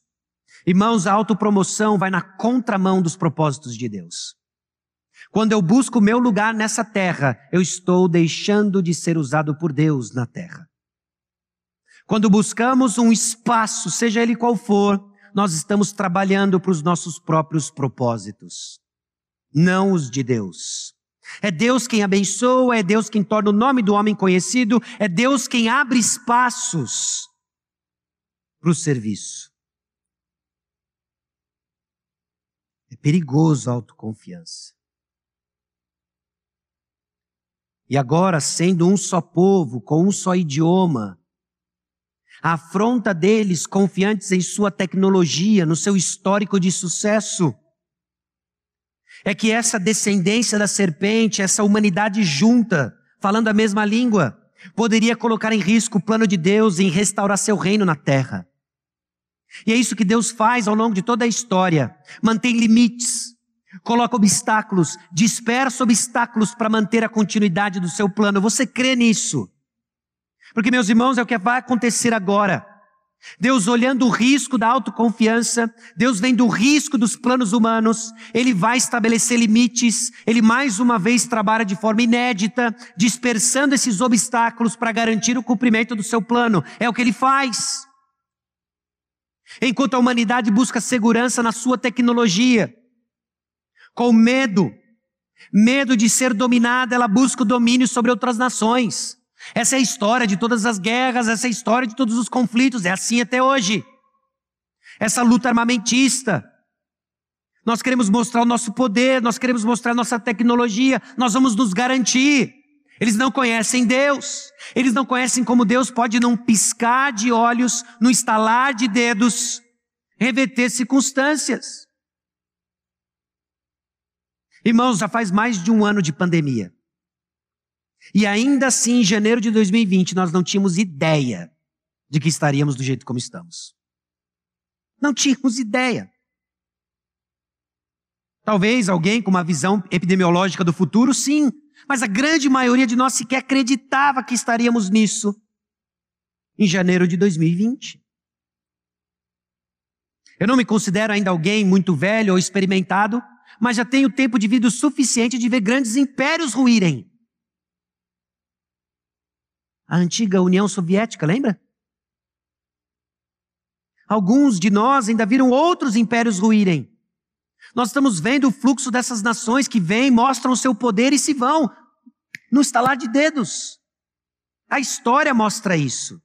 A: Irmãos, a autopromoção vai na contramão dos propósitos de Deus. Quando eu busco o meu lugar nessa terra, eu estou deixando de ser usado por Deus na terra. Quando buscamos um espaço, seja ele qual for, nós estamos trabalhando para os nossos próprios propósitos não os de Deus. É Deus quem abençoa, é Deus quem torna o nome do homem conhecido, é Deus quem abre espaços para o serviço. Perigoso a autoconfiança. E agora, sendo um só povo, com um só idioma, a afronta deles, confiantes em sua tecnologia, no seu histórico de sucesso, é que essa descendência da serpente, essa humanidade junta, falando a mesma língua, poderia colocar em risco o plano de Deus em restaurar seu reino na terra. E é isso que Deus faz ao longo de toda a história. Mantém limites, coloca obstáculos, dispersa obstáculos para manter a continuidade do seu plano. Você crê nisso? Porque, meus irmãos, é o que vai acontecer agora. Deus olhando o risco da autoconfiança, Deus vendo o risco dos planos humanos, Ele vai estabelecer limites, Ele mais uma vez trabalha de forma inédita, dispersando esses obstáculos para garantir o cumprimento do seu plano. É o que Ele faz. Enquanto a humanidade busca segurança na sua tecnologia, com medo, medo de ser dominada, ela busca o domínio sobre outras nações. Essa é a história de todas as guerras, essa é a história de todos os conflitos, é assim até hoje. Essa luta armamentista. Nós queremos mostrar o nosso poder, nós queremos mostrar a nossa tecnologia, nós vamos nos garantir. Eles não conhecem Deus, eles não conhecem como Deus pode, num piscar de olhos, num estalar de dedos, reverter circunstâncias. Irmãos, já faz mais de um ano de pandemia. E ainda assim, em janeiro de 2020, nós não tínhamos ideia de que estaríamos do jeito como estamos. Não tínhamos ideia. Talvez alguém com uma visão epidemiológica do futuro, sim, mas a grande maioria de nós sequer acreditava que estaríamos nisso em janeiro de 2020. Eu não me considero ainda alguém muito velho ou experimentado, mas já tenho tempo de vida suficiente de ver grandes impérios ruírem a antiga União Soviética, lembra? Alguns de nós ainda viram outros impérios ruírem. Nós estamos vendo o fluxo dessas nações que vêm, mostram o seu poder e se vão, no estalar de dedos. A história mostra isso.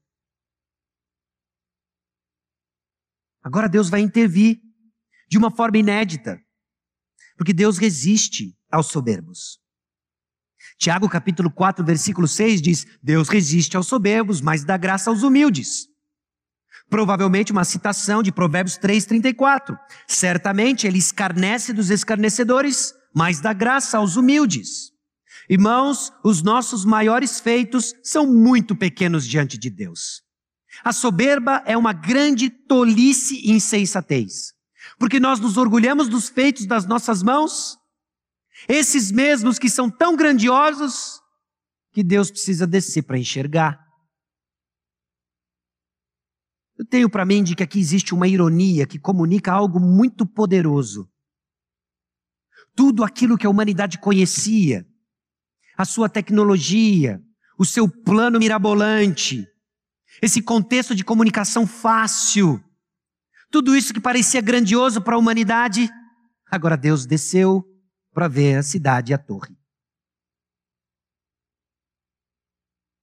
A: Agora Deus vai intervir de uma forma inédita, porque Deus resiste aos soberbos. Tiago capítulo 4, versículo 6 diz: Deus resiste aos soberbos, mas dá graça aos humildes. Provavelmente uma citação de Provérbios 3:34. Certamente ele escarnece dos escarnecedores, mas dá graça aos humildes. Irmãos, os nossos maiores feitos são muito pequenos diante de Deus. A soberba é uma grande tolice e insensatez, porque nós nos orgulhamos dos feitos das nossas mãos, esses mesmos que são tão grandiosos que Deus precisa descer para enxergar. Eu tenho para mim de que aqui existe uma ironia que comunica algo muito poderoso. Tudo aquilo que a humanidade conhecia, a sua tecnologia, o seu plano mirabolante, esse contexto de comunicação fácil, tudo isso que parecia grandioso para a humanidade, agora Deus desceu para ver a cidade e a torre.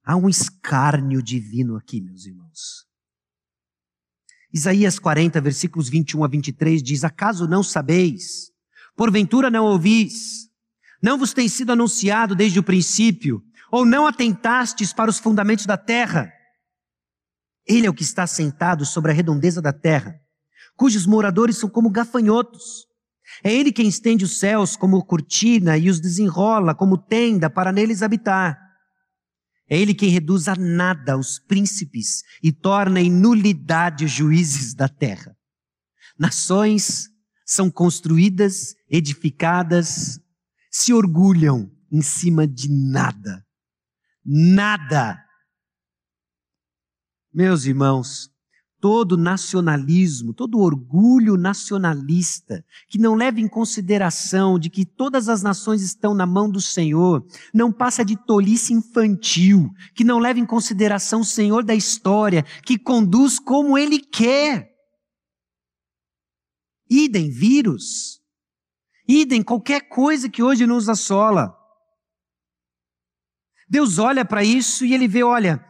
A: Há um escárnio divino aqui, meus irmãos. Isaías 40, versículos 21 a 23 diz: Acaso não sabeis? Porventura não ouvis? Não vos tem sido anunciado desde o princípio? Ou não atentastes para os fundamentos da terra? Ele é o que está sentado sobre a redondeza da terra, cujos moradores são como gafanhotos. É ele quem estende os céus como cortina e os desenrola como tenda para neles habitar. É ele quem reduz a nada os príncipes e torna em nulidade os juízes da terra. Nações são construídas, edificadas, se orgulham em cima de nada. Nada. Meus irmãos, todo nacionalismo, todo orgulho nacionalista, que não leva em consideração de que todas as nações estão na mão do Senhor, não passa de tolice infantil, que não leva em consideração o Senhor da história, que conduz como Ele quer. Idem vírus, idem qualquer coisa que hoje nos assola. Deus olha para isso e Ele vê, olha,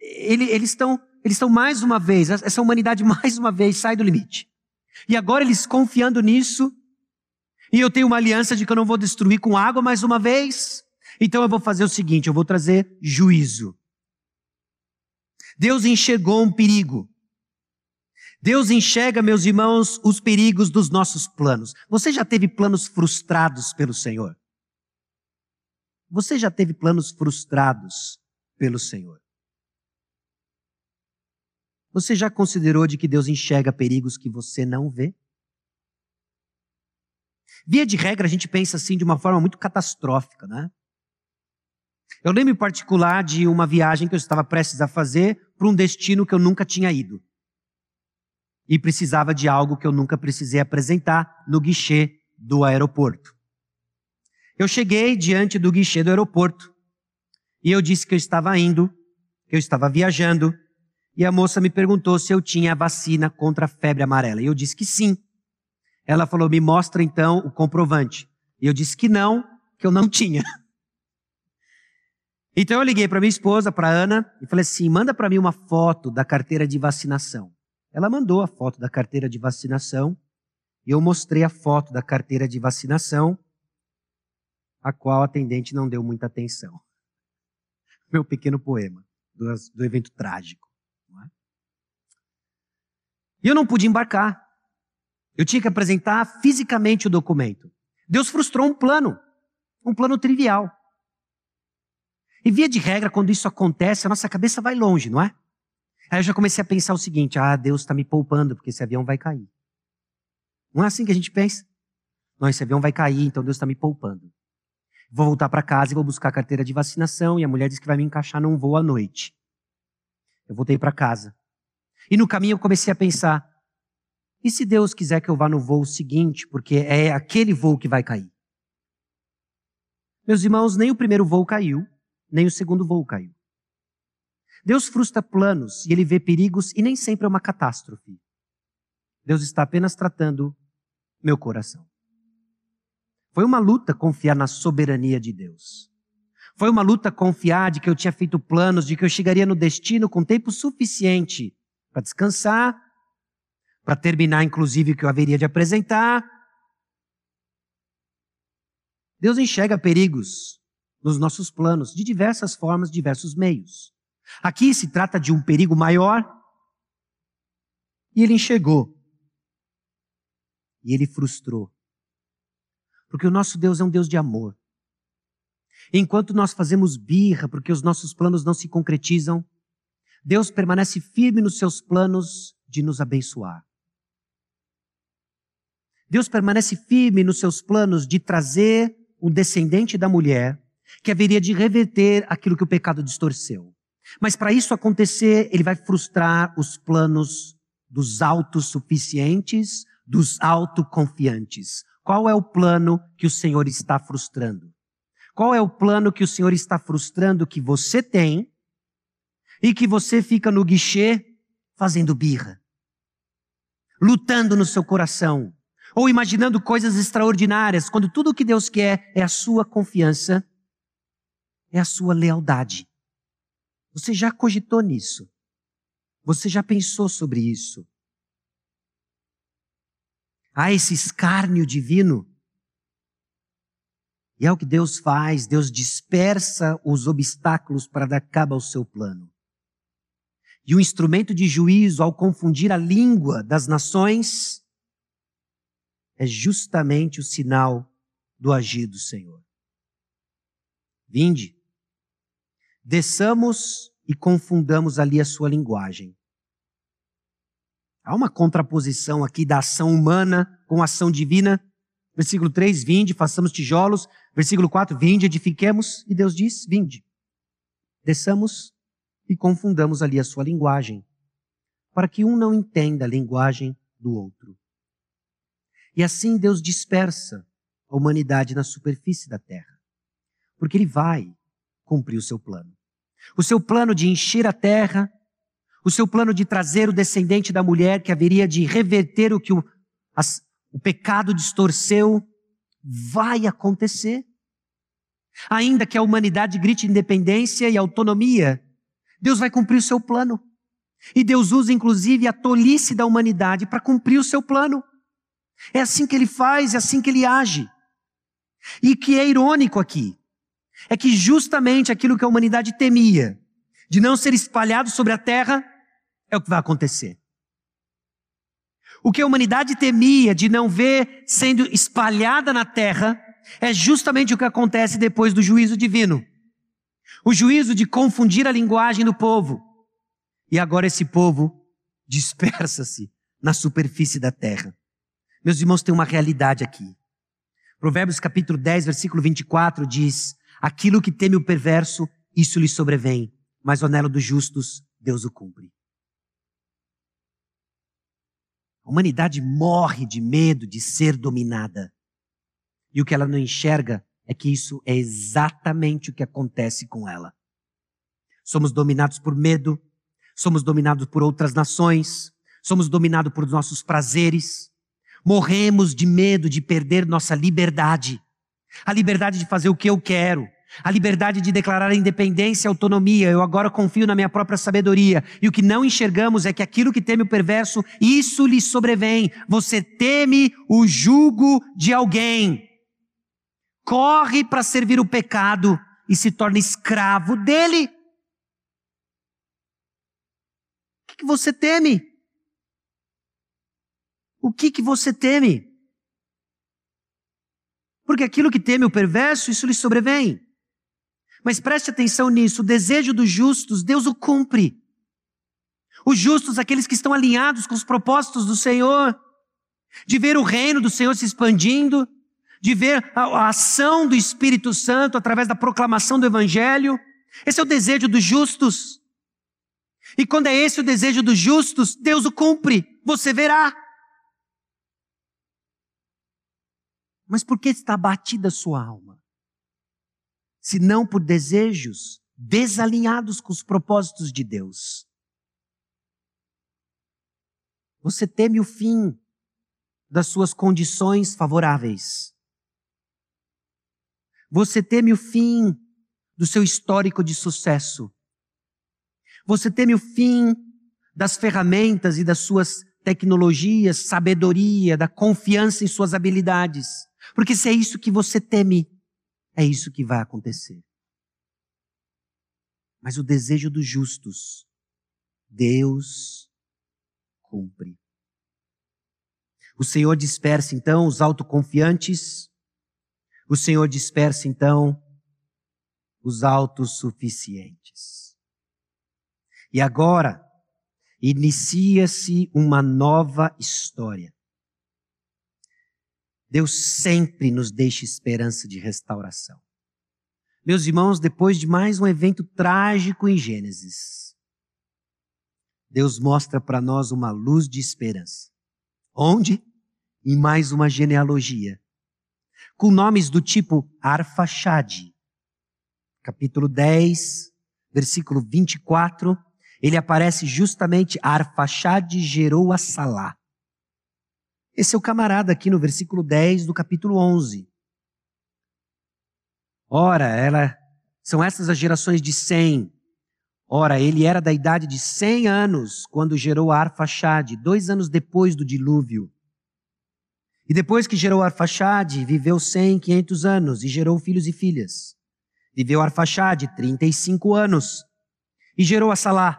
A: ele, eles estão eles estão mais uma vez, essa humanidade <laughs> mais uma vez sai do limite. E agora eles confiando nisso, e eu tenho uma aliança de que eu não vou destruir com água mais uma vez, então eu vou fazer o seguinte, eu vou trazer juízo. Deus enxergou um perigo. Deus enxerga, meus irmãos, os perigos dos nossos planos. Você já teve planos frustrados pelo Senhor? Você já teve planos frustrados pelo Senhor? Você já considerou de que Deus enxerga perigos que você não vê? Via de regra, a gente pensa assim de uma forma muito catastrófica, né? Eu lembro em particular de uma viagem que eu estava prestes a fazer para um destino que eu nunca tinha ido. E precisava de algo que eu nunca precisei apresentar no guichê do aeroporto. Eu cheguei diante do guichê do aeroporto e eu disse que eu estava indo, que eu estava viajando e a moça me perguntou se eu tinha a vacina contra a febre amarela. E eu disse que sim. Ela falou: me mostra então o comprovante. E eu disse que não, que eu não <laughs> tinha. Então eu liguei para minha esposa, para Ana, e falei assim: manda para mim uma foto da carteira de vacinação. Ela mandou a foto da carteira de vacinação e eu mostrei a foto da carteira de vacinação, a qual a atendente não deu muita atenção. <laughs> Meu pequeno poema do, do evento trágico. E eu não pude embarcar. Eu tinha que apresentar fisicamente o documento. Deus frustrou um plano, um plano trivial. E via de regra, quando isso acontece, a nossa cabeça vai longe, não é? Aí eu já comecei a pensar o seguinte: ah, Deus está me poupando, porque esse avião vai cair. Não é assim que a gente pensa? Não, esse avião vai cair, então Deus está me poupando. Vou voltar para casa e vou buscar a carteira de vacinação, e a mulher disse que vai me encaixar num voo à noite. Eu voltei para casa. E no caminho eu comecei a pensar: e se Deus quiser que eu vá no voo seguinte, porque é aquele voo que vai cair? Meus irmãos, nem o primeiro voo caiu, nem o segundo voo caiu. Deus frustra planos e ele vê perigos e nem sempre é uma catástrofe. Deus está apenas tratando meu coração. Foi uma luta confiar na soberania de Deus. Foi uma luta confiar de que eu tinha feito planos, de que eu chegaria no destino com tempo suficiente para descansar, para terminar, inclusive, o que eu haveria de apresentar. Deus enxerga perigos nos nossos planos, de diversas formas, diversos meios. Aqui se trata de um perigo maior, e ele enxergou. E ele frustrou. Porque o nosso Deus é um Deus de amor. Enquanto nós fazemos birra porque os nossos planos não se concretizam, Deus permanece firme nos seus planos de nos abençoar. Deus permanece firme nos seus planos de trazer um descendente da mulher que haveria de reverter aquilo que o pecado distorceu. Mas para isso acontecer, ele vai frustrar os planos dos autossuficientes, dos autoconfiantes. Qual é o plano que o Senhor está frustrando? Qual é o plano que o Senhor está frustrando que você tem e que você fica no guichê fazendo birra? Lutando no seu coração, ou imaginando coisas extraordinárias, quando tudo o que Deus quer é a sua confiança, é a sua lealdade. Você já cogitou nisso? Você já pensou sobre isso? Há esse escárnio divino e é o que Deus faz, Deus dispersa os obstáculos para dar cabo ao seu plano. E o instrumento de juízo, ao confundir a língua das nações, é justamente o sinal do agir do Senhor. Vinde, desçamos e confundamos ali a sua linguagem. Há uma contraposição aqui da ação humana com a ação divina. Versículo 3, vinde, façamos tijolos. Versículo 4, vinde, edifiquemos. E Deus diz, vinde. Desçamos e confundamos ali a sua linguagem, para que um não entenda a linguagem do outro. E assim Deus dispersa a humanidade na superfície da terra, porque Ele vai cumprir o seu plano. O seu plano de encher a terra, o seu plano de trazer o descendente da mulher que haveria de reverter o que o, as, o pecado distorceu, vai acontecer. Ainda que a humanidade grite independência e autonomia, Deus vai cumprir o seu plano. E Deus usa inclusive a tolice da humanidade para cumprir o seu plano. É assim que ele faz, é assim que ele age. E que é irônico aqui, é que justamente aquilo que a humanidade temia, de não ser espalhado sobre a terra, é o que vai acontecer. O que a humanidade temia de não ver sendo espalhada na terra é justamente o que acontece depois do juízo divino. O juízo de confundir a linguagem do povo. E agora esse povo <laughs> dispersa-se na superfície da terra. Meus irmãos, tem uma realidade aqui. Provérbios capítulo 10, versículo 24 diz: Aquilo que teme o perverso, isso lhe sobrevém, mas o anelo dos justos, Deus o cumpre. A humanidade morre de medo de ser dominada. E o que ela não enxerga é que isso é exatamente o que acontece com ela. Somos dominados por medo, somos dominados por outras nações, somos dominados por nossos prazeres, morremos de medo de perder nossa liberdade, a liberdade de fazer o que eu quero, a liberdade de declarar independência e autonomia. Eu agora confio na minha própria sabedoria. E o que não enxergamos é que aquilo que teme o perverso, isso lhe sobrevém. Você teme o jugo de alguém. Corre para servir o pecado e se torna escravo dele. O que, você teme? O que, que você teme? Porque aquilo que teme o perverso, isso lhe sobrevém. Mas preste atenção nisso: o desejo dos justos, Deus o cumpre. Os justos, aqueles que estão alinhados com os propósitos do Senhor, de ver o reino do Senhor se expandindo, de ver a, ação do Espírito Santo através da proclamação do Evangelho. Esse é o desejo dos justos. E quando é esse o desejo dos justos, Deus o cumpre, você verá. Mas por que está abatida a sua alma? senão por desejos desalinhados com os propósitos de Deus. Você teme o fim das suas condições favoráveis. Você teme o fim do seu histórico de sucesso. Você teme o fim das ferramentas e das suas tecnologias, sabedoria, da confiança em suas habilidades. Porque se é isso que você teme, é isso que vai acontecer. Mas o desejo dos justos, Deus cumpre. O Senhor dispersa então os autoconfiantes, o Senhor dispersa então os autossuficientes. E agora inicia-se uma nova história. Deus sempre nos deixa esperança de restauração. Meus irmãos, depois de mais um evento trágico em Gênesis, Deus mostra para nós uma luz de esperança. Onde? Em mais uma genealogia. Com nomes do tipo Arfaxade. Capítulo 10, versículo 24, ele aparece justamente Arfaxade gerou a Salá. Esse é o camarada aqui no versículo 10 do capítulo 11. Ora, ela, são essas as gerações de Sem. Ora, ele era da idade de 100 anos quando gerou Arfaxade, dois anos depois do dilúvio. E depois que gerou Arfaxade, viveu 100, 500 anos e gerou filhos e filhas. Viveu Arfaxade 35 anos e gerou a Salá.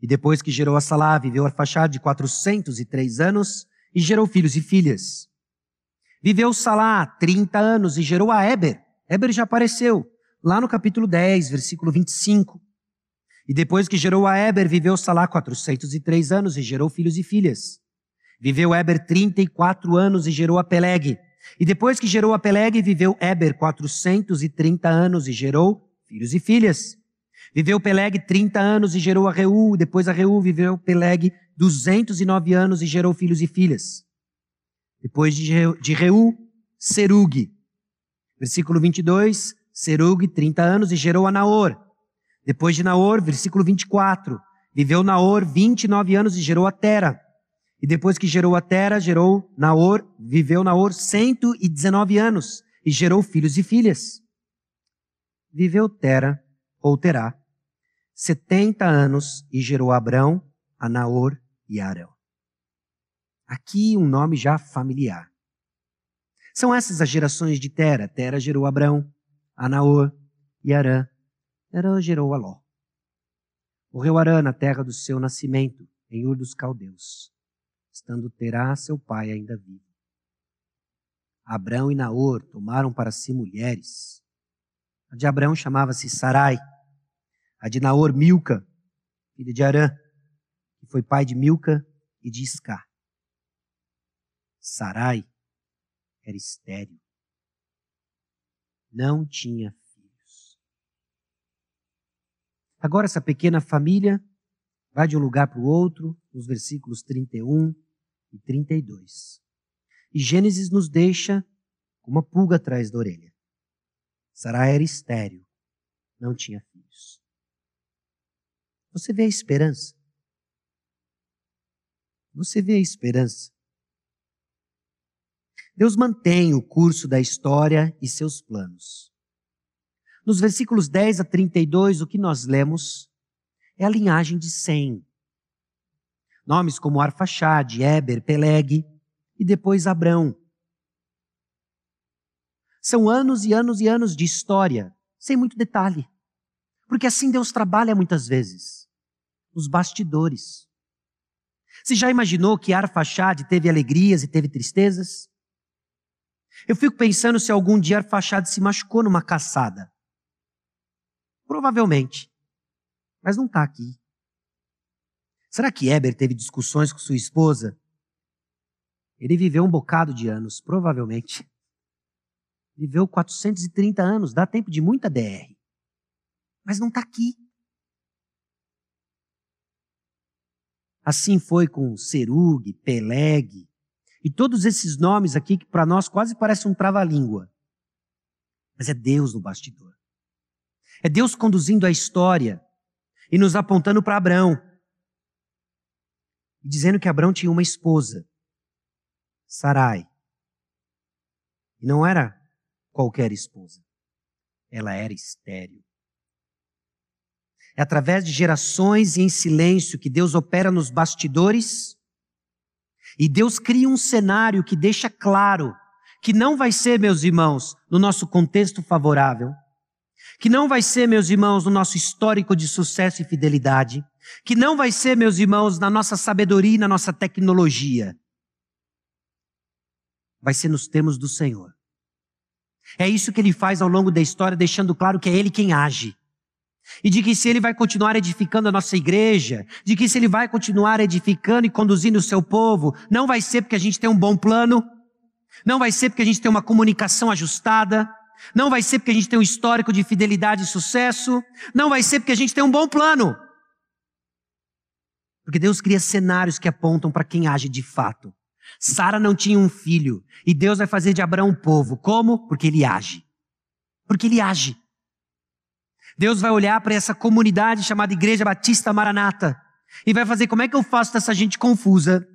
A: E depois que gerou a Salá, viveu Arfaxade 403 anos e gerou filhos e filhas. Viveu Salá 30 anos e gerou a Eber. Eber já apareceu lá no capítulo 10, versículo 25. E depois que gerou a Eber, viveu Salá 403 anos e gerou filhos e filhas. Viveu Eber 34 anos e gerou a Peleg. E depois que gerou a Peleg, viveu Eber 430 anos e gerou filhos e filhas. Viveu Peleg 30 anos e gerou a Reu, depois a Reu viveu Peleg 209 anos e gerou filhos e filhas. Depois de Reu, Serug. Versículo 22, Serug 30 anos e gerou a Naor. Depois de Naor, versículo 24, viveu Naor 29 anos e gerou a Tera. E depois que gerou a Tera, gerou Naor, viveu Naor 119 anos e gerou filhos e filhas. Viveu Tera ou terá, setenta anos e gerou Abrão, a Naor e Arão. Aqui um nome já familiar. São essas as gerações de Tera. Tera gerou Abrão, a Naor e Arã. Arã gerou Aló. Morreu Arã na terra do seu nascimento, em Ur dos Caldeus, estando Terá, seu pai, ainda vivo. Abrão e Naor tomaram para si mulheres, a de Abraão chamava-se Sarai. A de Naor, Milca, filha de Arã, que foi pai de Milca e de Iscar. Sarai era estéril. Não tinha filhos. Agora essa pequena família vai de um lugar para o outro, nos versículos 31 e 32. E Gênesis nos deixa com uma pulga atrás da orelha. Sarai era estéril, não tinha filhos. Você vê a esperança? Você vê a esperança? Deus mantém o curso da história e seus planos. Nos versículos 10 a 32, o que nós lemos é a linhagem de Sem. Nomes como Arfaxade, Eber, Peleg e depois Abrão. São anos e anos e anos de história, sem muito detalhe. Porque assim Deus trabalha muitas vezes, nos bastidores. Você já imaginou que Arfaxade teve alegrias e teve tristezas? Eu fico pensando se algum dia Arfaxade se machucou numa caçada. Provavelmente. Mas não está aqui. Será que Eber teve discussões com sua esposa? Ele viveu um bocado de anos, provavelmente viveu 430 anos, dá tempo de muita DR. Mas não está aqui. Assim foi com Serug, Peleg, e todos esses nomes aqui que para nós quase parece um trava-língua. Mas é Deus no bastidor. É Deus conduzindo a história e nos apontando para Abraão. E dizendo que Abraão tinha uma esposa, Sarai. E não era qualquer esposa. Ela era estéril. É através de gerações e em silêncio que Deus opera nos bastidores e Deus cria um cenário que deixa claro que não vai ser, meus irmãos, no nosso contexto favorável, que não vai ser, meus irmãos, no nosso histórico de sucesso e fidelidade, que não vai ser, meus irmãos, na nossa sabedoria e na nossa tecnologia. Vai ser nos termos do Senhor. É isso que ele faz ao longo da história, deixando claro que é ele quem age. E de que se ele vai continuar edificando a nossa igreja, de que se ele vai continuar edificando e conduzindo o seu povo, não vai ser porque a gente tem um bom plano, não vai ser porque a gente tem uma comunicação ajustada, não vai ser porque a gente tem um histórico de fidelidade e sucesso, não vai ser porque a gente tem um bom plano. Porque Deus cria cenários que apontam para quem age de fato. Sara não tinha um filho e Deus vai fazer de Abraão um povo. Como? Porque ele age. Porque ele age. Deus vai olhar para essa comunidade chamada Igreja Batista Maranata e vai fazer como é que eu faço dessa gente confusa,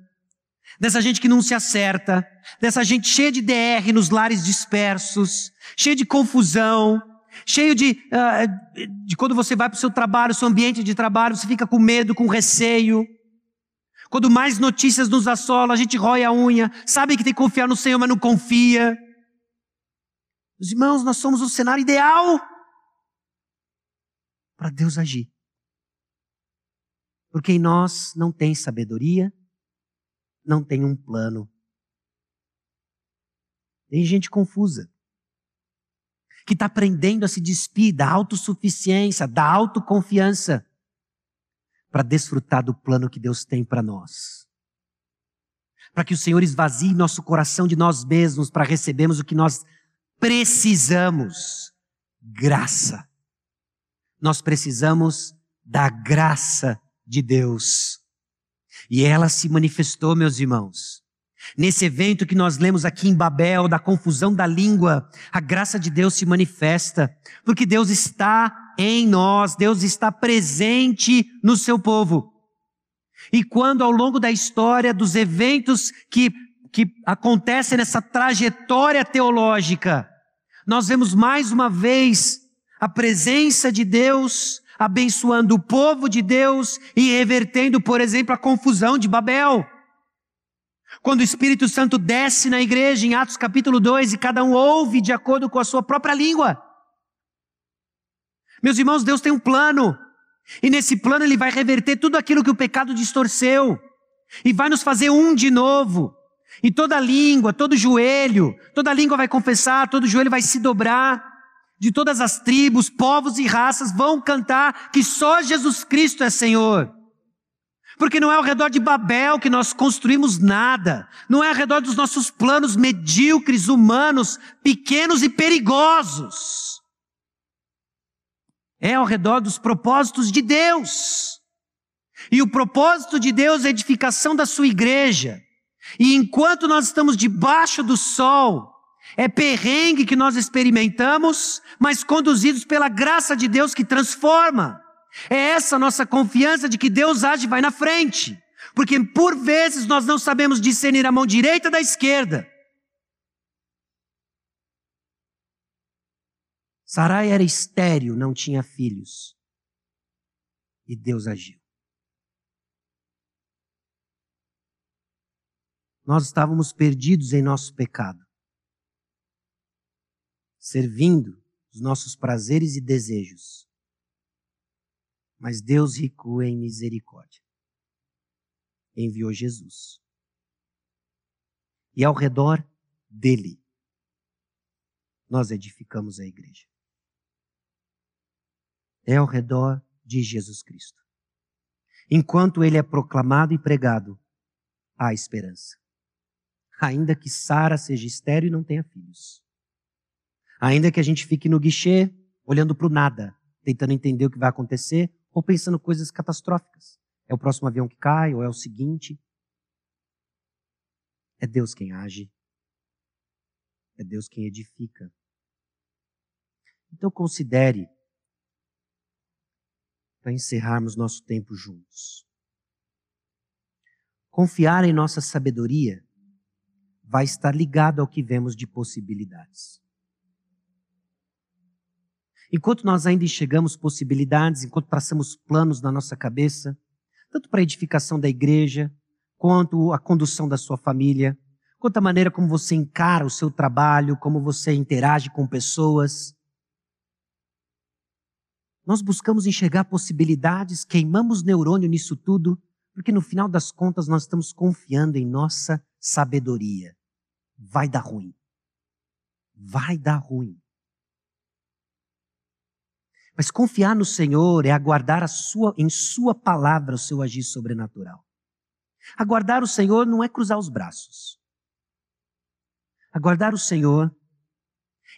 A: dessa gente que não se acerta, dessa gente cheia de DR nos lares dispersos, cheia de confusão, cheio de, uh, de quando você vai para o seu trabalho, seu ambiente de trabalho, você fica com medo, com receio. Quando mais notícias nos assolam, a gente rói a unha, sabe que tem que confiar no Senhor, mas não confia. Os irmãos, nós somos o cenário ideal para Deus agir. Porque em nós não tem sabedoria, não tem um plano. Tem gente confusa, que está aprendendo a se despir da autossuficiência, da autoconfiança, para desfrutar do plano que Deus tem para nós. Para que o Senhor esvazie nosso coração de nós mesmos, para recebermos o que nós precisamos: graça. Nós precisamos da graça de Deus. E ela se manifestou, meus irmãos. Nesse evento que nós lemos aqui em Babel, da confusão da língua, a graça de Deus se manifesta, porque Deus está em nós, Deus está presente no seu povo. E quando ao longo da história dos eventos que, que acontecem nessa trajetória teológica, nós vemos mais uma vez a presença de Deus abençoando o povo de Deus e revertendo, por exemplo, a confusão de Babel. Quando o Espírito Santo desce na igreja, em Atos capítulo 2, e cada um ouve de acordo com a sua própria língua. Meus irmãos, Deus tem um plano. E nesse plano ele vai reverter tudo aquilo que o pecado distorceu. E vai nos fazer um de novo. E toda língua, todo joelho, toda língua vai confessar, todo joelho vai se dobrar de todas as tribos, povos e raças vão cantar que só Jesus Cristo é Senhor. Porque não é ao redor de Babel que nós construímos nada, não é ao redor dos nossos planos medíocres, humanos, pequenos e perigosos. É ao redor dos propósitos de Deus. E o propósito de Deus é a edificação da sua igreja. E enquanto nós estamos debaixo do sol, é perrengue que nós experimentamos, mas conduzidos pela graça de Deus que transforma. É essa nossa confiança de que Deus age e vai na frente. Porque por vezes nós não sabemos discernir a mão direita da esquerda. Sarai era estéril, não tinha filhos. E Deus agiu. Nós estávamos perdidos em nosso pecado servindo os nossos prazeres e desejos. Mas Deus, rico em misericórdia, enviou Jesus. E ao redor dele, nós edificamos a igreja. É ao redor de Jesus Cristo. Enquanto ele é proclamado e pregado, há esperança. Ainda que Sara seja estéril e não tenha filhos. Ainda que a gente fique no guichê, olhando para o nada, tentando entender o que vai acontecer, ou pensando coisas catastróficas. É o próximo avião que cai, ou é o seguinte. É Deus quem age. É Deus quem edifica. Então considere, para encerrarmos nosso tempo juntos. Confiar em nossa sabedoria vai estar ligado ao que vemos de possibilidades. Enquanto nós ainda enxergamos possibilidades, enquanto traçamos planos na nossa cabeça, tanto para a edificação da igreja, quanto a condução da sua família, quanto a maneira como você encara o seu trabalho, como você interage com pessoas. Nós buscamos enxergar possibilidades, queimamos neurônio nisso tudo, porque no final das contas nós estamos confiando em nossa sabedoria. Vai dar ruim. Vai dar ruim. Mas confiar no Senhor é aguardar sua, em Sua palavra o seu agir sobrenatural. Aguardar o Senhor não é cruzar os braços. Aguardar o Senhor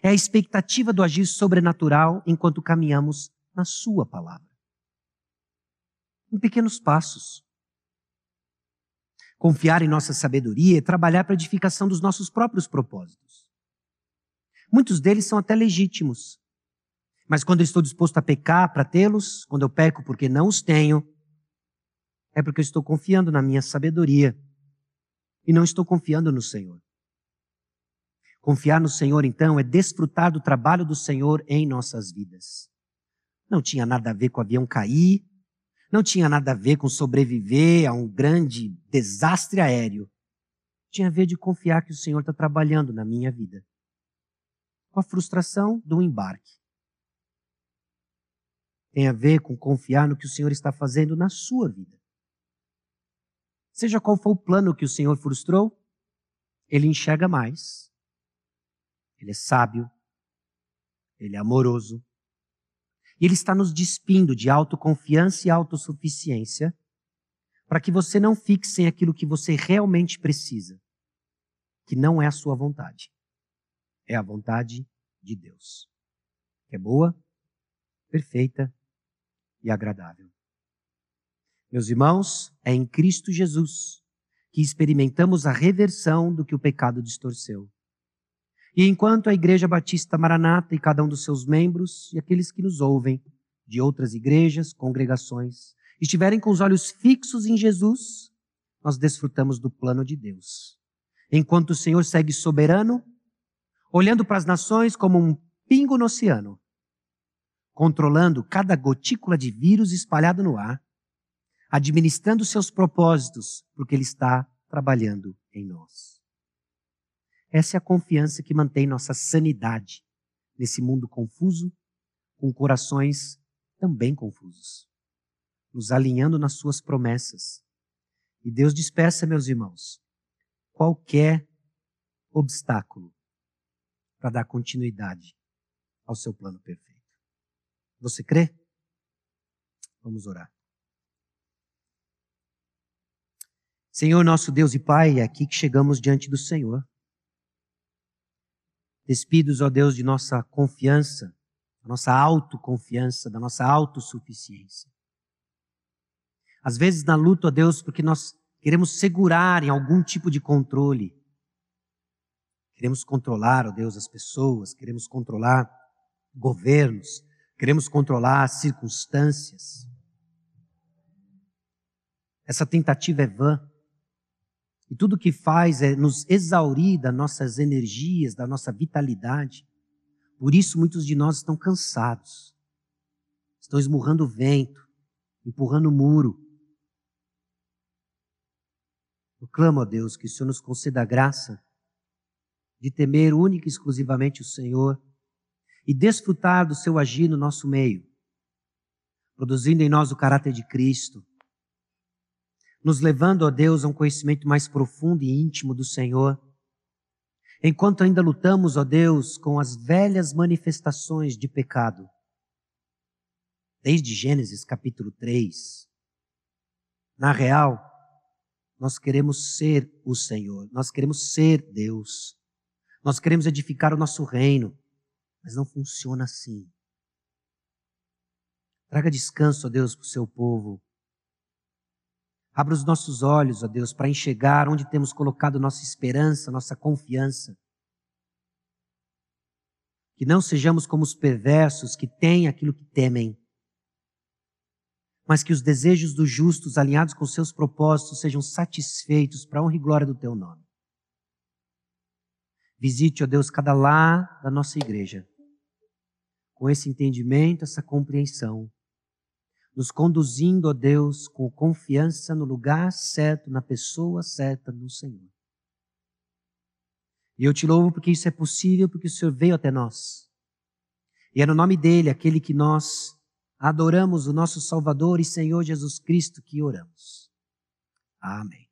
A: é a expectativa do agir sobrenatural enquanto caminhamos na Sua palavra. Em pequenos passos. Confiar em nossa sabedoria e trabalhar para a edificação dos nossos próprios propósitos. Muitos deles são até legítimos. Mas quando eu estou disposto a pecar para tê-los, quando eu peco porque não os tenho, é porque eu estou confiando na minha sabedoria e não estou confiando no Senhor. Confiar no Senhor, então, é desfrutar do trabalho do Senhor em nossas vidas. Não tinha nada a ver com o avião cair, não tinha nada a ver com sobreviver a um grande desastre aéreo. Tinha a ver de confiar que o Senhor está trabalhando na minha vida. Com a frustração do embarque. Tem a ver com confiar no que o Senhor está fazendo na sua vida. Seja qual for o plano que o Senhor frustrou, ele enxerga mais. Ele é sábio. Ele é amoroso. E Ele está nos despindo de autoconfiança e autossuficiência para que você não fique sem aquilo que você realmente precisa, que não é a sua vontade. É a vontade de Deus. Que é boa, perfeita e agradável. Meus irmãos, é em Cristo Jesus que experimentamos a reversão do que o pecado distorceu. E enquanto a Igreja Batista Maranata e cada um dos seus membros e aqueles que nos ouvem de outras igrejas, congregações, estiverem com os olhos fixos em Jesus, nós desfrutamos do plano de Deus. Enquanto o Senhor segue soberano, olhando para as nações como um pingo no oceano, controlando cada gotícula de vírus espalhado no ar, administrando seus propósitos, porque Ele está trabalhando em nós. Essa é a confiança que mantém nossa sanidade nesse mundo confuso, com corações também confusos, nos alinhando nas suas promessas. E Deus despeça, meus irmãos, qualquer obstáculo para dar continuidade ao seu plano perfeito. Você crê? Vamos orar. Senhor, nosso Deus e Pai, é aqui que chegamos diante do Senhor despidos, ó Deus, de nossa confiança, da nossa autoconfiança, da nossa autossuficiência. Às vezes na luta, ó Deus, porque nós queremos segurar em algum tipo de controle. Queremos controlar, ó Deus, as pessoas, queremos controlar governos, queremos controlar as circunstâncias. Essa tentativa é vã. E tudo que faz é nos exaurir das nossas energias, da nossa vitalidade. Por isso, muitos de nós estão cansados, estão esmurrando o vento, empurrando o muro. Eu clamo a Deus que o Senhor nos conceda a graça de temer única e exclusivamente o Senhor e desfrutar do seu agir no nosso meio, produzindo em nós o caráter de Cristo nos levando, ó Deus, a um conhecimento mais profundo e íntimo do Senhor. Enquanto ainda lutamos, ó Deus, com as velhas manifestações de pecado, desde Gênesis capítulo 3, na real, nós queremos ser o Senhor, nós queremos ser Deus, nós queremos edificar o nosso reino, mas não funciona assim. Traga descanso, ó Deus, para o seu povo. Abra os nossos olhos, ó Deus, para enxergar onde temos colocado nossa esperança, nossa confiança. Que não sejamos como os perversos que têm aquilo que temem, mas que os desejos dos justos, alinhados com seus propósitos, sejam satisfeitos para a honra e glória do teu nome. Visite, ó Deus, cada lar da nossa igreja, com esse entendimento, essa compreensão nos conduzindo, ó Deus, com confiança no lugar certo, na pessoa certa, no Senhor. E eu te louvo porque isso é possível, porque o Senhor veio até nós. E é no nome dele, aquele que nós adoramos o nosso Salvador e Senhor Jesus Cristo que oramos. Amém.